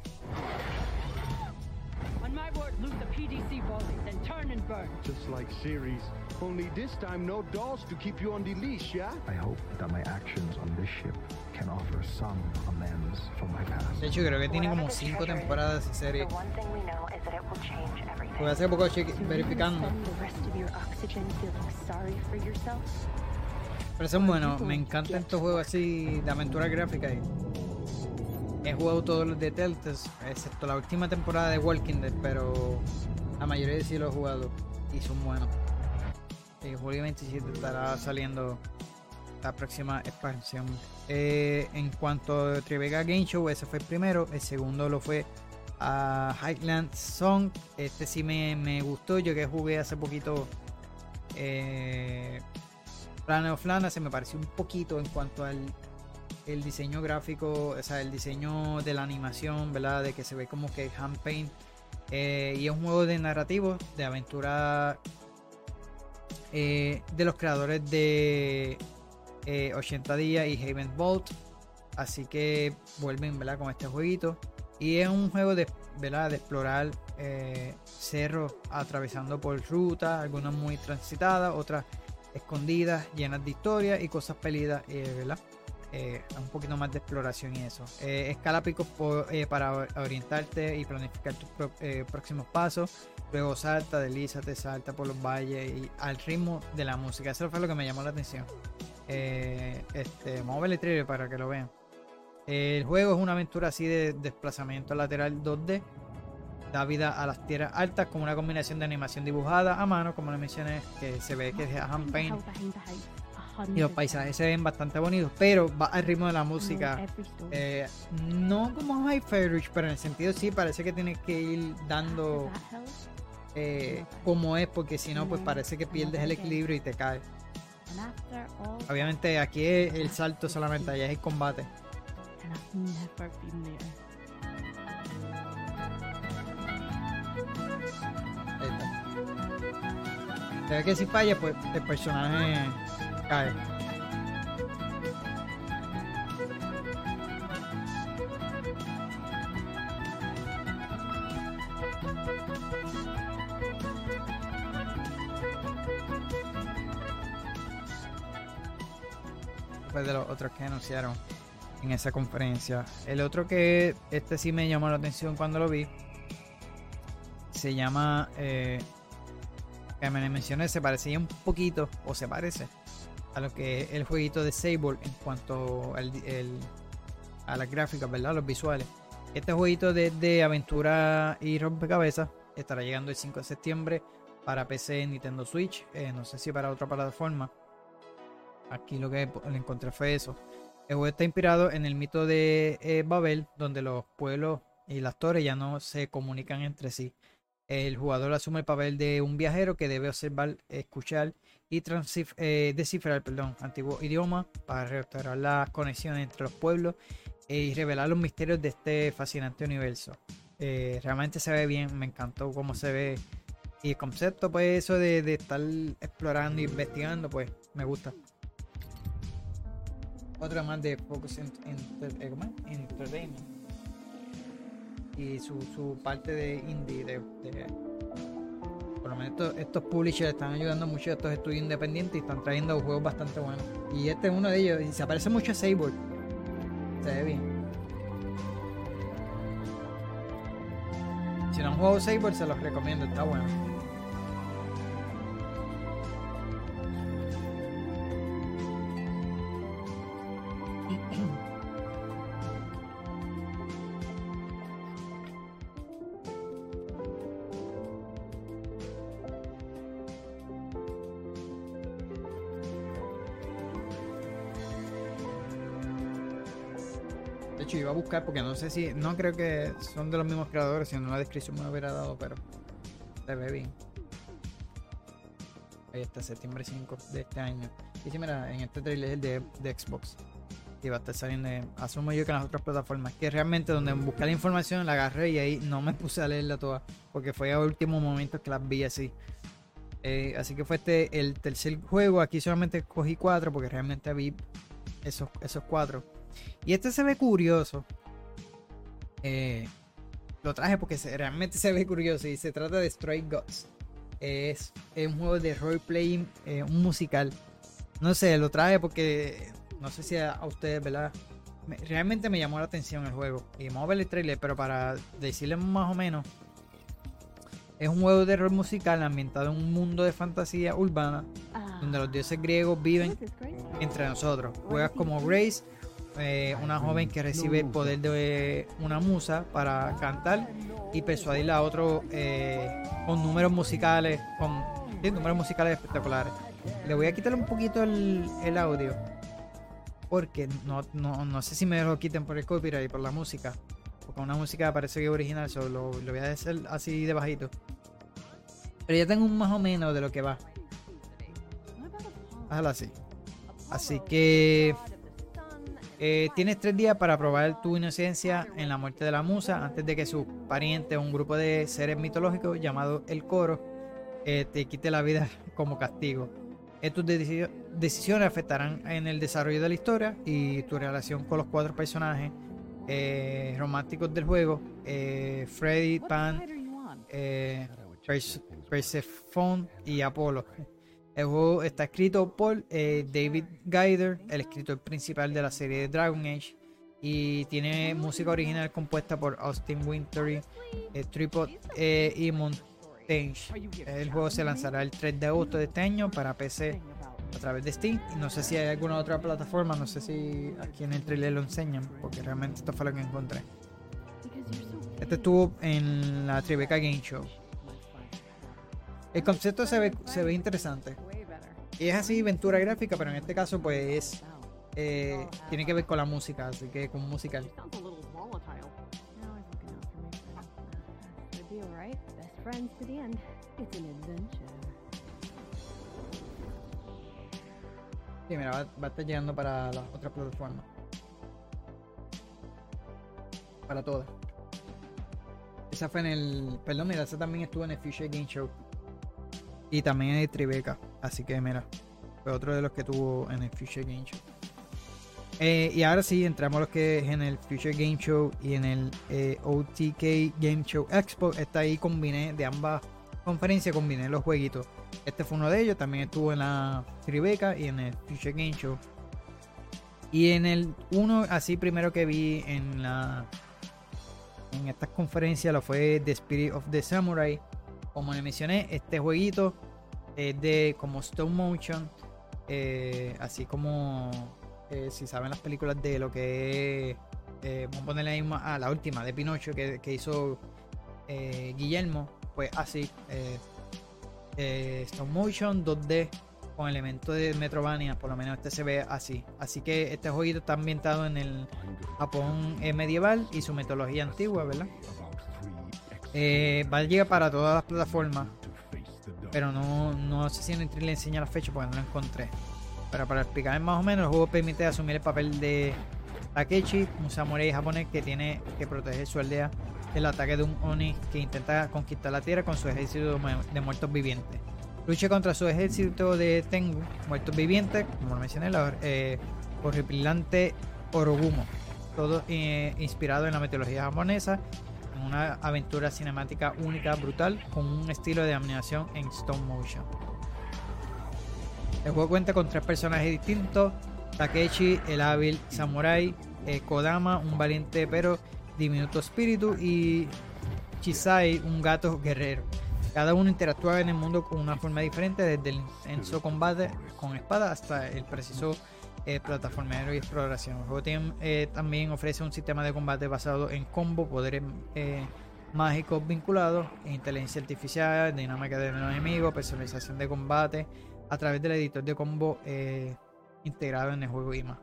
On my word, loot the PDC building, then turn and burn. Just like series. Only this time no dolls to keep you on the leash, yeah? I hope that my actions on this ship can offer some amends for my past. De hecho, creo que tiene como 5 temporadas esa serie. The one thing we know is that it will change everything. Porque hace poco cheque- verificando. spend the rest of your oxygen feeling sorry for yourself? Pero son buenos, me encantan estos juegos así de aventura gráfica. y He jugado todos los de excepto la última temporada de Walking Dead, pero la mayoría sí los he jugado y son buenos. En julio 27 estará saliendo la próxima expansión. Eh, en cuanto a Tribeca Game Show, ese fue el primero. El segundo lo fue a Highland Song. Este sí me, me gustó. Yo que jugué hace poquito eh, of Lana, se me pareció un poquito en cuanto al el diseño gráfico, o sea, el diseño de la animación, ¿verdad? De que se ve como que hand paint. Eh, y es un juego de narrativo, de aventura eh, de los creadores de eh, 80 días y Haven Vault. Así que vuelven ¿verdad? con este jueguito. Y es un juego de, ¿verdad? de explorar eh, cerros atravesando por rutas, algunas muy transitadas, otras escondidas, llenas de historias y cosas pelidas, ¿verdad? Eh, un poquito más de exploración y eso. Eh, escala picos eh, para or- orientarte y planificar tus eh, próximos pasos. Luego salta, deslízate, salta por los valles y al ritmo de la música. Eso fue lo que me llamó la atención. Eh, este, vamos a el trailer para que lo vean. El juego es una aventura así de desplazamiento lateral 2D. Da vida a las tierras altas con una combinación de animación dibujada a mano, como les mencioné, que se ve que es hand paint. Y los paisajes se ven bastante bonitos, pero va al ritmo de la música. Eh, no como High Ridge, pero en el sentido sí, parece que tienes que ir dando eh, como es, porque si no, pues parece que pierdes el equilibrio y te caes. Obviamente aquí es el salto solamente, allá es el combate. Ahí está. Ve que si falla, pues el personaje cae. De los otros que anunciaron en esa conferencia. El otro que este sí me llamó la atención cuando lo vi. Se llama eh, que me mencioné, se parecía un poquito, o se parece, a lo que es el jueguito de Sable en cuanto al, a las gráficas, ¿verdad? Los visuales. Este jueguito de, de aventura y rompecabezas estará llegando el 5 de septiembre para PC, Nintendo Switch, eh, no sé si para otra plataforma. Aquí lo que le encontré fue eso. El juego está inspirado en el mito de eh, Babel, donde los pueblos y las torres ya no se comunican entre sí. El jugador asume el papel de un viajero que debe observar, escuchar y eh, descifrar perdón, antiguo idioma para restaurar las conexiones entre los pueblos y revelar los misterios de este fascinante universo. Eh, realmente se ve bien, me encantó cómo se ve. Y el concepto, pues eso de, de estar explorando e investigando, pues me gusta. Otra más de Focus eh. Entertainment y su, su parte de indie de- por lo menos estos, estos publishers están ayudando mucho a estos estudios independientes y están trayendo juegos bastante buenos. Y este es uno de ellos y se parece mucho a Sable. Se ve bien. Si no han jugado Sable se los recomiendo está bueno Hecho, iba a buscar porque no sé si. No creo que son de los mismos creadores, si no la descripción me hubiera dado, pero se ve bien. Ahí está, septiembre 5 de este año. Y sí, mira, en este trailer es el de, de Xbox. Y va a estar saliendo, en- asumo yo que en las otras plataformas. Que realmente donde busqué la información la agarré y ahí no me puse a leerla toda. Porque fue a último momento que las vi así. Eh, así que fue este el tercer juego. Aquí solamente cogí cuatro porque realmente vi esos, esos cuatro. Y este se ve curioso. Eh, lo traje porque se- realmente se ve curioso y se trata de Stray Gods. Es, es un juego de roleplay, eh, un musical. No sé, lo traje porque no sé si a, a ustedes, ¿verdad? Me- realmente me llamó la atención el juego. Y vamos a ver el trailer, pero para decirles más o menos. Es un juego de rol musical ambientado en un mundo de fantasía urbana donde los dioses griegos viven entre nosotros. Juegas como Grace, eh, una joven que recibe el poder de una musa para cantar y persuadirla a otros eh, con números musicales, con sí, números musicales espectaculares. Le voy a quitar un poquito el, el audio porque no, no, no sé si me lo quiten por el copyright y por la música. con una música parece que original, solo lo, lo voy a hacer así de bajito. Pero ya tengo un más o menos de lo que va. Hazlo así. Así que eh, tienes tres días para probar tu inocencia en la muerte de la musa antes de que su pariente, un grupo de seres mitológicos llamado el coro, eh, te quite la vida [LAUGHS] como castigo. Eh, tus deci- decisiones afectarán en el desarrollo de la historia y tu relación con los cuatro personajes eh, románticos del juego: eh, Freddy, Pan, eh, Perse- Persephone y Apolo. El juego está escrito por eh, David Gaider, el escritor principal de la serie de Dragon Age, y tiene música original compuesta por Austin Wintory, eh, Tripod eh, y Montage. El juego se lanzará el 3 de agosto de este año para PC a través de Steam. No sé si hay alguna otra plataforma, no sé si aquí en el trailer lo enseñan, porque realmente esto fue lo que encontré. Este estuvo en la Tribeca Game Show. El concepto se ve interesante. Y es así, ventura gráfica, pero en este caso, pues, eh, tiene que ver con la música, así que con musical. Sí, mira, va, va a estar llegando para las otras plataformas. Para todas. Esa fue en el. Perdón, mira, esa también estuvo en el Future Game Show. Y también el Tribeca. Así que mira. Fue otro de los que tuvo en el Future Game Show. Eh, y ahora sí, entramos los que es en el Future Game Show y en el eh, OTK Game Show Expo. Está ahí combiné de ambas conferencias, combiné los jueguitos. Este fue uno de ellos, también estuvo en la Tribeca y en el Future Game Show. Y en el uno, así primero que vi en la en estas conferencias lo fue The Spirit of the Samurai. Como le mencioné, este jueguito es de como stop motion, eh, así como eh, si saben las películas de lo que es, eh, vamos a ponerle ahí a la última de Pinocho que, que hizo eh, Guillermo, pues así, eh, eh, stop motion 2D con elementos de Metrovania, por lo menos este se ve así. Así que este jueguito está ambientado en el Japón eh, medieval y su mitología antigua, ¿verdad? Eh, va a llegar para todas las plataformas, pero no, no sé si en el trailer enseña la fecha porque no lo encontré. Pero para explicar más o menos, el juego permite asumir el papel de Takechi, un samurái japonés que tiene que proteger su aldea del ataque de un Oni que intenta conquistar la tierra con su ejército de mu- de muertos vivientes. Lucha contra su ejército de Tengu, muertos vivientes, como lo mencioné, la eh, horripilante Orogumo, todo eh, inspirado en la mitología japonesa, una aventura cinemática única, brutal, con un estilo de animación en stop motion. El juego cuenta con tres personajes distintos: Takechi, el hábil samurai, eh, Kodama, un valiente pero diminuto espíritu, y Chisai, un gato guerrero. Cada uno interactúa en el mundo con una forma diferente, desde el intenso combate con espada hasta el preciso eh, plataformero y exploración. El juego eh, también ofrece un sistema de combate basado en combo, poderes eh, mágicos vinculados, inteligencia artificial, dinámica de los enemigos, personalización de combate a través del editor de combo eh, integrado en el juego y más.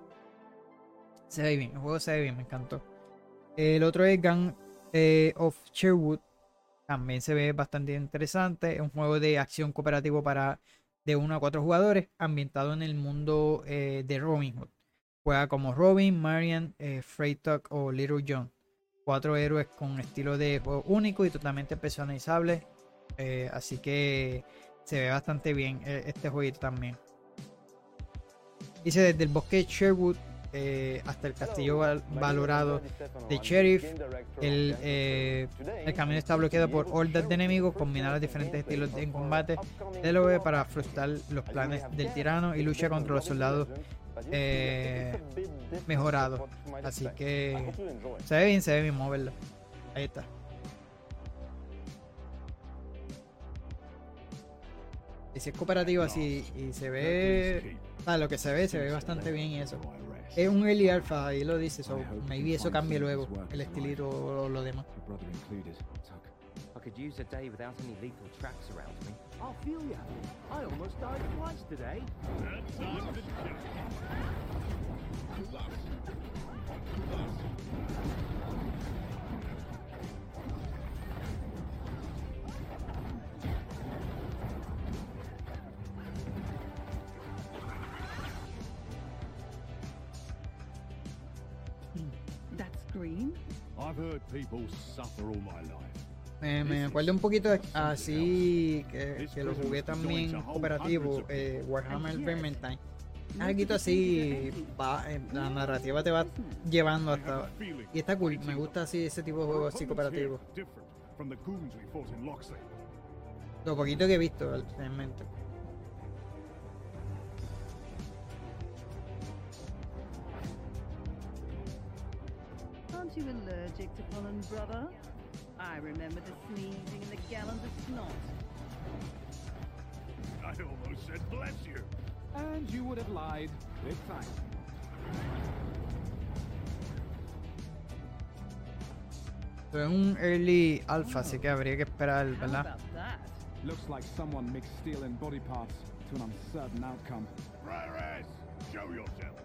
Se ve bien, el juego se ve bien, me encantó. El otro es eh, of Sherwood. También se ve bastante interesante. Es un juego de acción cooperativo para de 1 a 4 jugadores, ambientado en el mundo eh, de Robin Hood. Juega como Robin, Marian, eh, Freytag o Little John. Cuatro héroes con estilo de juego único y totalmente personalizable. Eh, así que se ve bastante bien eh, este jueguito también. Dice desde el bosque Sherwood eh, hasta el castillo val- valorado de Sheriff. El, eh, el camino está bloqueado por hordas de enemigos. Combinar los diferentes estilos de en combate del OE para frustrar los planes del tirano y lucha contra los soldados eh, mejorados. Así que se ve bien, se ve bien moverlo. Ahí está. Y si es cooperativo así y se ve, ah, lo que se ve, se ve bastante bien y eso. Es un early alpha, ahí lo dice, so maybe eso cambie luego, el estilito o lo demás. I could use a day without any lethal traps around me. I feel ya. I almost died twice today. All my life. Me, me acuerdo un poquito de- así que, que lo jugué también cooperativo, eh, Warhammer Vermintide. Algo así, va, eh, la narrativa te va llevando hasta... Y está cool, me gusta así ese tipo de juegos así cooperativos. Lo poquito que he visto realmente. Aren't you allergic to pollen, brother? I remember the sneezing and the gallons of snot. I almost said bless you. And you would have lied big time. Pero es un early alpha, así que habría que esperar, How ¿verdad? about that? Looks like someone mixed steel and body parts to an uncertain outcome. Rares, show yourself.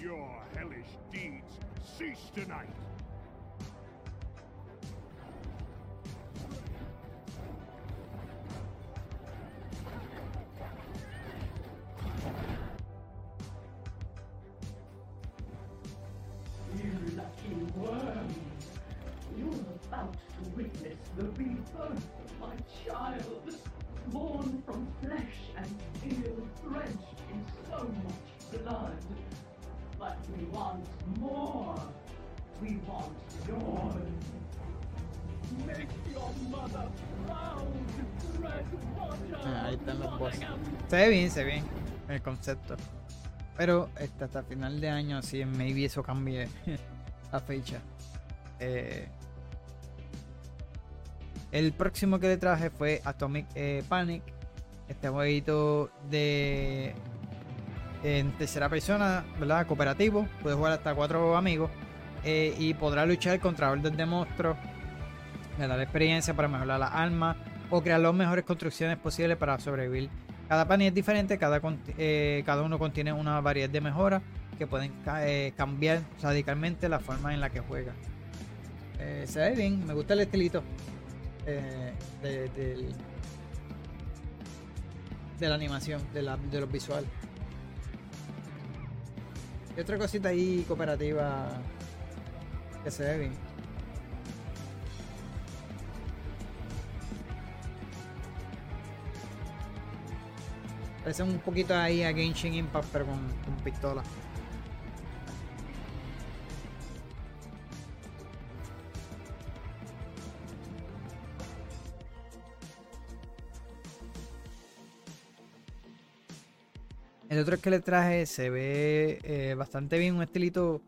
Your hellish deeds cease tonight. The rebirth of my child, born from flesh and steel, drenched in so much blood. But we want more. We want yours. Ah, ahí están los bosses. Se ve bien, se ve bien el concepto. Pero este, hasta final de año, sí, maybe eso cambie [LAUGHS] la fecha. Eh, el próximo que le traje fue Atomic eh, Panic. Este jueguito de en tercera persona, ¿verdad? Cooperativo. Puede jugar hasta cuatro amigos. eh, y podrá luchar contra orden de monstruos. Ganar experiencia para mejorar las armas. O crear las mejores construcciones posibles para sobrevivir. Cada panel es diferente, cada, eh, cada uno contiene una variedad de mejoras que pueden ca- cambiar radicalmente la forma en la que juega. Se ve bien, me gusta el estilito eh, de, de la animación, de, la, de los visuales. Y otra cosita ahí cooperativa que se ve bien. Parece un poquito ahí a Genshin Impact, pero con, con pistola. El otro que le traje se ve eh, bastante bien, un estilito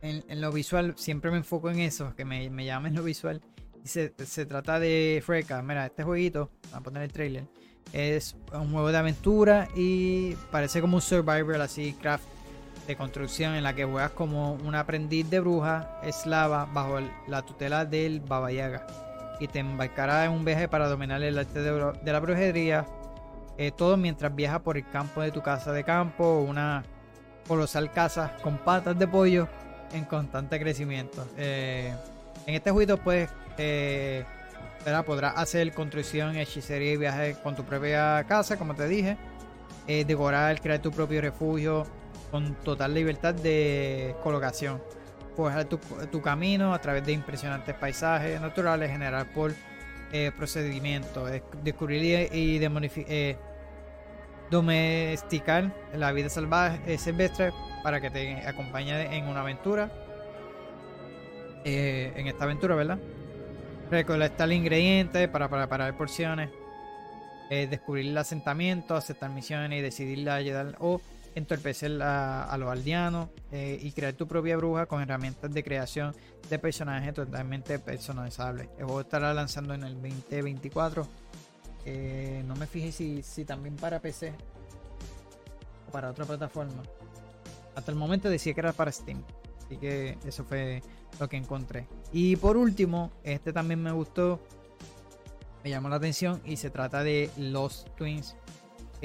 en, lo visual. Siempre me enfoco en eso, que me, me llama en lo visual. Y se, se trata de Freca. Mira, este jueguito, voy a poner el trailer. Es un juego de aventura y parece como un survival así, craft de construcción en la que juegas como un aprendiz de bruja eslava bajo la tutela del Baba Yaga y te embarcará en un viaje para dominar el arte de la brujería. Eh, todo mientras viajas por el campo de tu casa de campo, una colosal casa con patas de pollo en constante crecimiento. Eh, en este juego puedes eh, podrás hacer construcción, hechicería y viajes con tu propia casa, como te dije. Eh, decorar, crear tu propio refugio con total libertad de colocación. Forjar tu, tu camino a través de impresionantes paisajes naturales generados por eh, procedimientos. Es- Descubrir y eh, domesticar la vida salvaje eh, silvestre para que te acompañe en una aventura. Eh, en esta aventura, ¿verdad? recolectar ingredientes para preparar porciones, eh, descubrir el asentamiento, aceptar misiones y decidir ayudar o entorpecer a, los aldeanos eh, y crear tu propia bruja con herramientas de creación de personajes totalmente personalizables. El juego estará lanzando en el 2024. Eh, no me fijé si, si también para PC o para otra plataforma. Hasta el momento decía que era para Steam. Así que eso fue lo que encontré. Y por último, este también me gustó. Me llamó la atención y se trata de Los Twins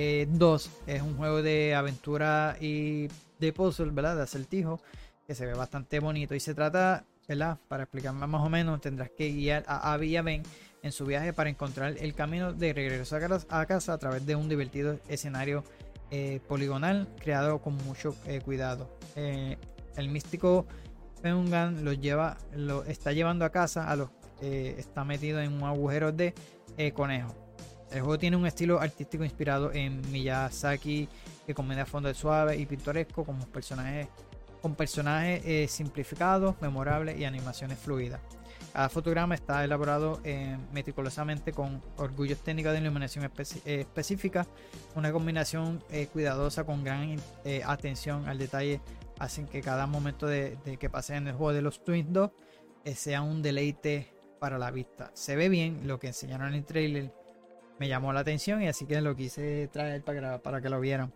eh, 2. Es un juego de aventura y de puzzle, ¿verdad? De acertijo. Que se ve bastante bonito. Y se trata, ¿verdad? Para explicar más o menos, tendrás que guiar a Abby y a Ben en su viaje para encontrar el camino de regreso a casa a, través de un divertido escenario eh, poligonal creado con mucho eh, cuidado. Eh, el místico Gun los lleva, lo está llevando a casa a los que está metido en un agujero de eh, conejo. El juego tiene un estilo artístico inspirado en Miyazaki, que comedia fondo suave y pintoresco, con personajes, eh, simplificados, memorables y animaciones fluidas. Cada fotograma está elaborado eh, meticulosamente con orgullos técnicos de iluminación especi- eh, específica. Una combinación cuidadosa con gran atención al detalle hacen que cada momento de, que pase en el juego de los Twins 2 eh, sea un deleite para la vista. Se ve bien lo que enseñaron en el trailer. Me llamó la atención y así que lo quise traer para, que- para que lo vieran.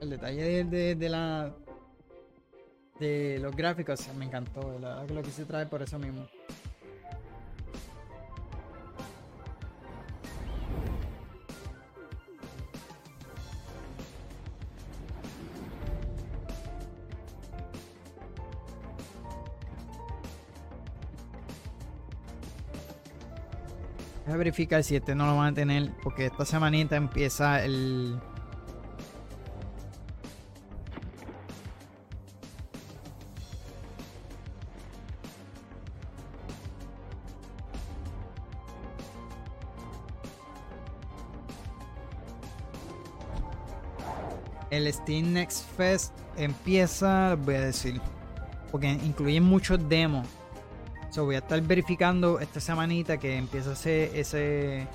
El detalle de, de- de la de los gráficos me encantó. La verdad que lo quise traer por eso mismo. Voy a verificar si este no lo van a tener. Porque esta semanita empieza el. El Steam Next Fest empieza, voy a decir, porque incluye muchos demos. So, voy a estar verificando esta semanita que empieza ese, ese...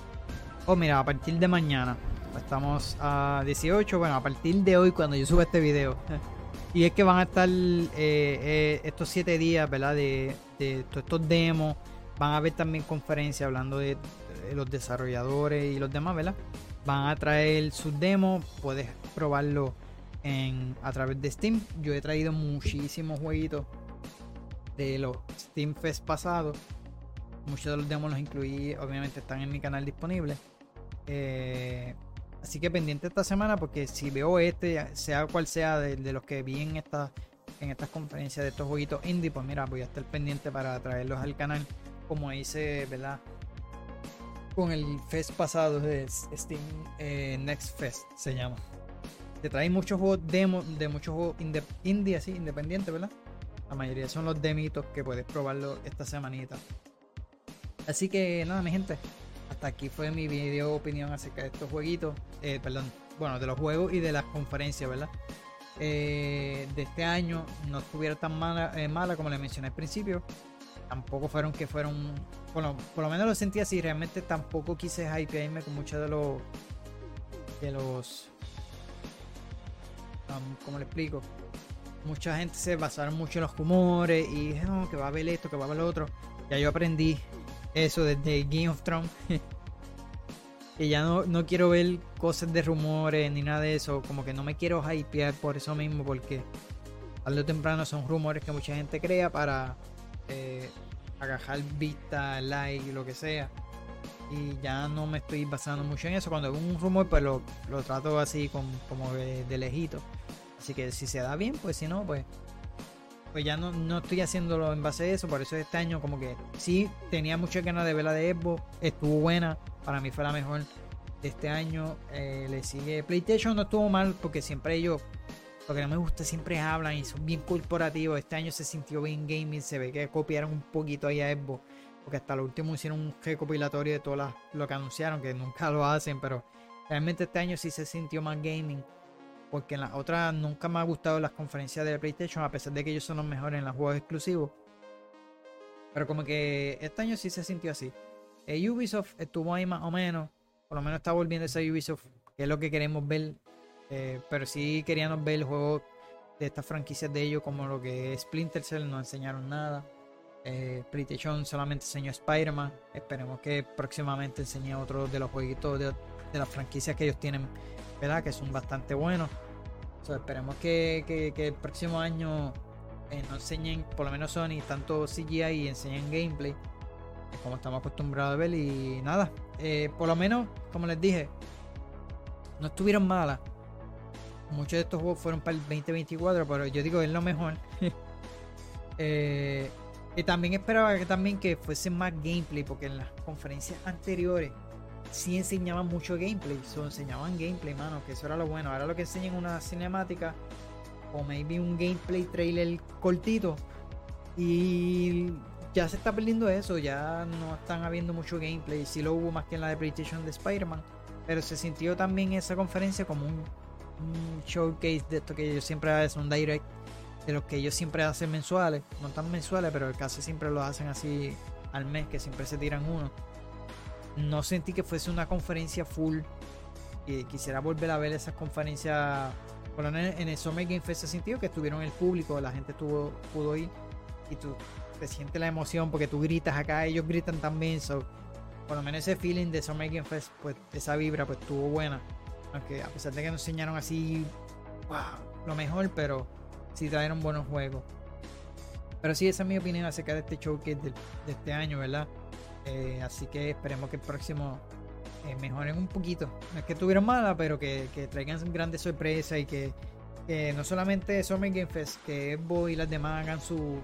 Oh, mira, a partir de mañana. Estamos a 18, bueno, a partir de hoy cuando yo suba este video. [LAUGHS] Y es que van a estar eh, eh, estos 7 días, ¿verdad? De, de todos estos demos. Van a haber también conferencias hablando de, los desarrolladores y los demás, ¿verdad? Van a traer sus demos. Puedes probarlo a través de Steam. Yo he traído muchísimos jueguitos de los Steam Fest pasados. Muchos de los demos los incluí, obviamente están en mi canal disponibles. Eh, así que pendiente esta semana porque si veo este, sea cual sea de, de los que vi en, esta, en estas conferencias de estos jueguitos indie, pues mira, voy a estar pendiente para traerlos al canal como hice, ¿verdad? Con el Fest pasado de Steam eh, Next Fest se llama. Te trae muchos juegos demo de muchos juegos indie así, independientes, ¿verdad? La mayoría son los demitos que puedes probarlo esta semanita. Así que nada, mi gente. Hasta aquí fue mi video opinión acerca de estos jueguitos. Eh, perdón. Bueno, de los juegos y de las conferencias, ¿verdad? Eh, de este año no estuvieron tan mala, eh, mala como les mencioné al principio. Tampoco fueron que fueron. Bueno, por lo menos lo sentí así. Realmente tampoco quise hypearme con muchos de los. De los. um, ¿Cómo le explico? Mucha gente se basaron mucho en los rumores y dije, no, que va a haber esto, que va a haber lo otro. Ya yo aprendí eso desde Game of Thrones. [LAUGHS] que ya no, no quiero ver cosas de rumores ni nada de eso. Como que no me quiero hypear por eso mismo, porque tarde o temprano son rumores que mucha gente crea para eh, agajar vista, like, lo que sea. Y ya no me estoy basando mucho en eso. Cuando veo un rumor, pues lo, lo trato así con, como de, de lejito. Así que si se da bien, pues si no, pues pues ya no, no estoy haciéndolo en base a eso. Por eso este año como que sí tenía muchas ganas de ver la de Xbox. Estuvo buena. Para mí fue la mejor este año. Eh, le sigue PlayStation no estuvo mal porque siempre ellos lo que no me gusta siempre hablan y son bien corporativos. Este año se sintió bien gaming. Se ve que copiaron un poquito ahí a Xbox. Porque hasta lo último hicieron un recopilatorio de todo lo que anunciaron. Que nunca lo hacen. Pero realmente este año sí se sintió más gaming porque en las otras nunca me ha gustado las conferencias de PlayStation, a pesar de que ellos son los mejores en los juegos exclusivos. Pero como que este año sí se sintió así. Eh, Ubisoft estuvo ahí más o menos, por lo menos está volviendo esa Ubisoft, que es lo que queremos ver. eh, pero sí queríamos ver el juego de estas franquicias de ellos, como lo que es Splinter Cell, no enseñaron nada. Eh, PlayStation solamente enseñó Spider-Man. Esperemos que próximamente enseñe otro de los jueguitos de, de las franquicias que ellos tienen, ¿verdad? Que son bastante buenos. Esperemos que, que- el próximo año eh, no enseñen, por lo menos Sony, tanto CGI y enseñen gameplay, como estamos acostumbrados a ver. Y nada, eh, por lo menos, como les dije, no estuvieron malas. muchos de estos juegos fueron para el 2024, pero yo digo es lo mejor. [LAUGHS] eh, y también esperaba que también que fuese más gameplay, porque en las conferencias anteriores sí enseñaban mucho gameplay, so, enseñaban gameplay, mano, que eso era lo bueno. Ahora lo que enseñan una cinemática o maybe un gameplay trailer cortito y ya se está perdiendo eso, ya no están habiendo mucho gameplay, sí lo hubo más que en la de PlayStation de Spider-Man, pero se sintió también esa conferencia como un, showcase de esto que ellos siempre hacen, un direct de los que ellos siempre hacen mensuales, no tan mensuales, pero casi siempre lo hacen así al mes, que siempre se tiran uno. No sentí que fuese una conferencia full. Quisiera volver a ver esas conferencias. Por lo menos en el Summer Game Fest se sintió que estuvieron el público, la gente estuvo, pudo ir y tú te sientes la emoción porque tú gritas acá, ellos gritan también. So, por lo menos ese feeling de Summer Game Fest, pues esa vibra pues estuvo buena. Aunque a pesar de que nos enseñaron así lo mejor, pero sí trajeron buenos juegos. Pero sí, esa es mi opinión acerca de este showcase de, de este año, ¿verdad? Eh, así que esperemos que el próximo eh, mejoren un poquito. No es que tuvieron mala, pero que, que traigan grandes sorpresas y que, no solamente Summer Game Fest, que Evo y las demás hagan su,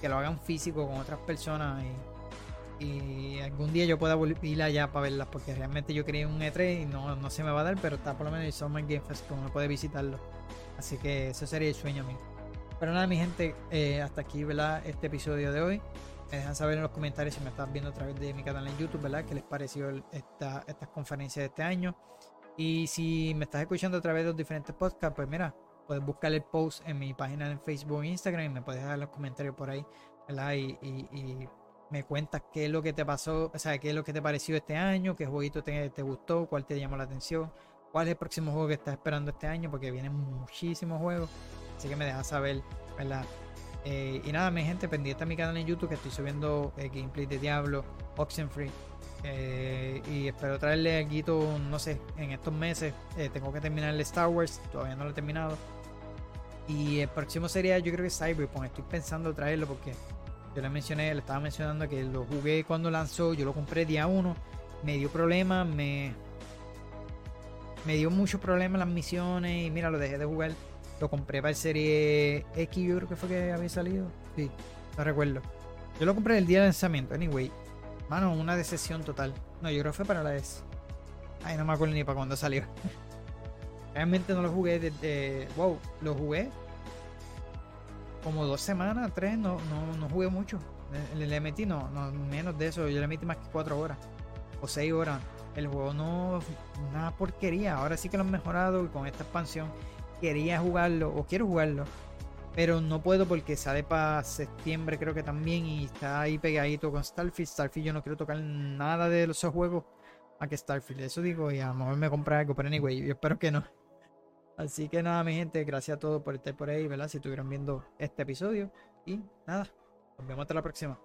que lo hagan físico con otras personas y, y algún día yo pueda ir allá para verlas porque realmente yo quería un E3 y no, no se me va a dar, pero está por lo menos el Summer Game Fest que uno puede visitarlo. Así que eso sería el sueño mío. Pero nada, mi gente, eh, hasta aquí, ¿verdad? Este episodio de hoy. Me dejan saber en los comentarios si me estás viendo a través de mi canal en YouTube, ¿verdad? ¿Qué les pareció esta, estas conferencias de este año? Y si me estás escuchando a través de los diferentes podcasts, pues mira, puedes buscar el post en mi página en Facebook e Instagram y me puedes dejar los comentarios por ahí, ¿verdad? Y, me cuentas qué es lo que te pasó, o sea, qué es lo que te pareció este año, qué jueguito te, te gustó, cuál te llamó la atención, cuál es el próximo juego que estás esperando este año, porque vienen muchísimos juegos. Así que me dejas saber, ¿verdad? Eh, y nada, mi gente, pendiente a mi canal en YouTube que estoy subiendo eh, gameplay de Diablo, Oxenfree. Eh, y espero traerle algo, no sé, en estos meses. Eh, tengo que terminar el Star Wars, todavía no lo he terminado. Y el próximo sería, yo creo que Cyberpunk. Estoy pensando traerlo porque yo le mencioné, le estaba mencionando que lo jugué cuando lanzó. Yo lo compré día 1. Me dio problemas, me, me dio muchos problemas las misiones. Y mira, lo dejé de jugar. Lo compré para el serie X, yo creo que fue que había salido. Sí, no recuerdo. Yo lo compré el día de lanzamiento, anyway. Mano, una decepción total. No, yo creo que fue para la S. Ay, no me acuerdo ni para cuándo salió. [LAUGHS] Realmente no lo jugué desde. Wow, lo jugué como dos semanas, tres. No, no, no jugué mucho. Le, le, metí, no, no, menos de eso. Yo le metí más que cuatro horas o seis horas. El juego no. Una porquería. Ahora sí que lo han mejorado con esta expansión quería jugarlo o quiero jugarlo. Pero no puedo porque sale para septiembre creo que también y está ahí pegadito con Starfield. Starfield yo no quiero tocar nada de esos juegos a que Starfield. Eso digo y a lo mejor me compré algo, pero anyway, yo espero que no. Así que nada, mi gente, gracias a todos por estar por ahí, ¿verdad? Si estuvieron viendo este episodio. Y nada, nos vemos hasta la próxima.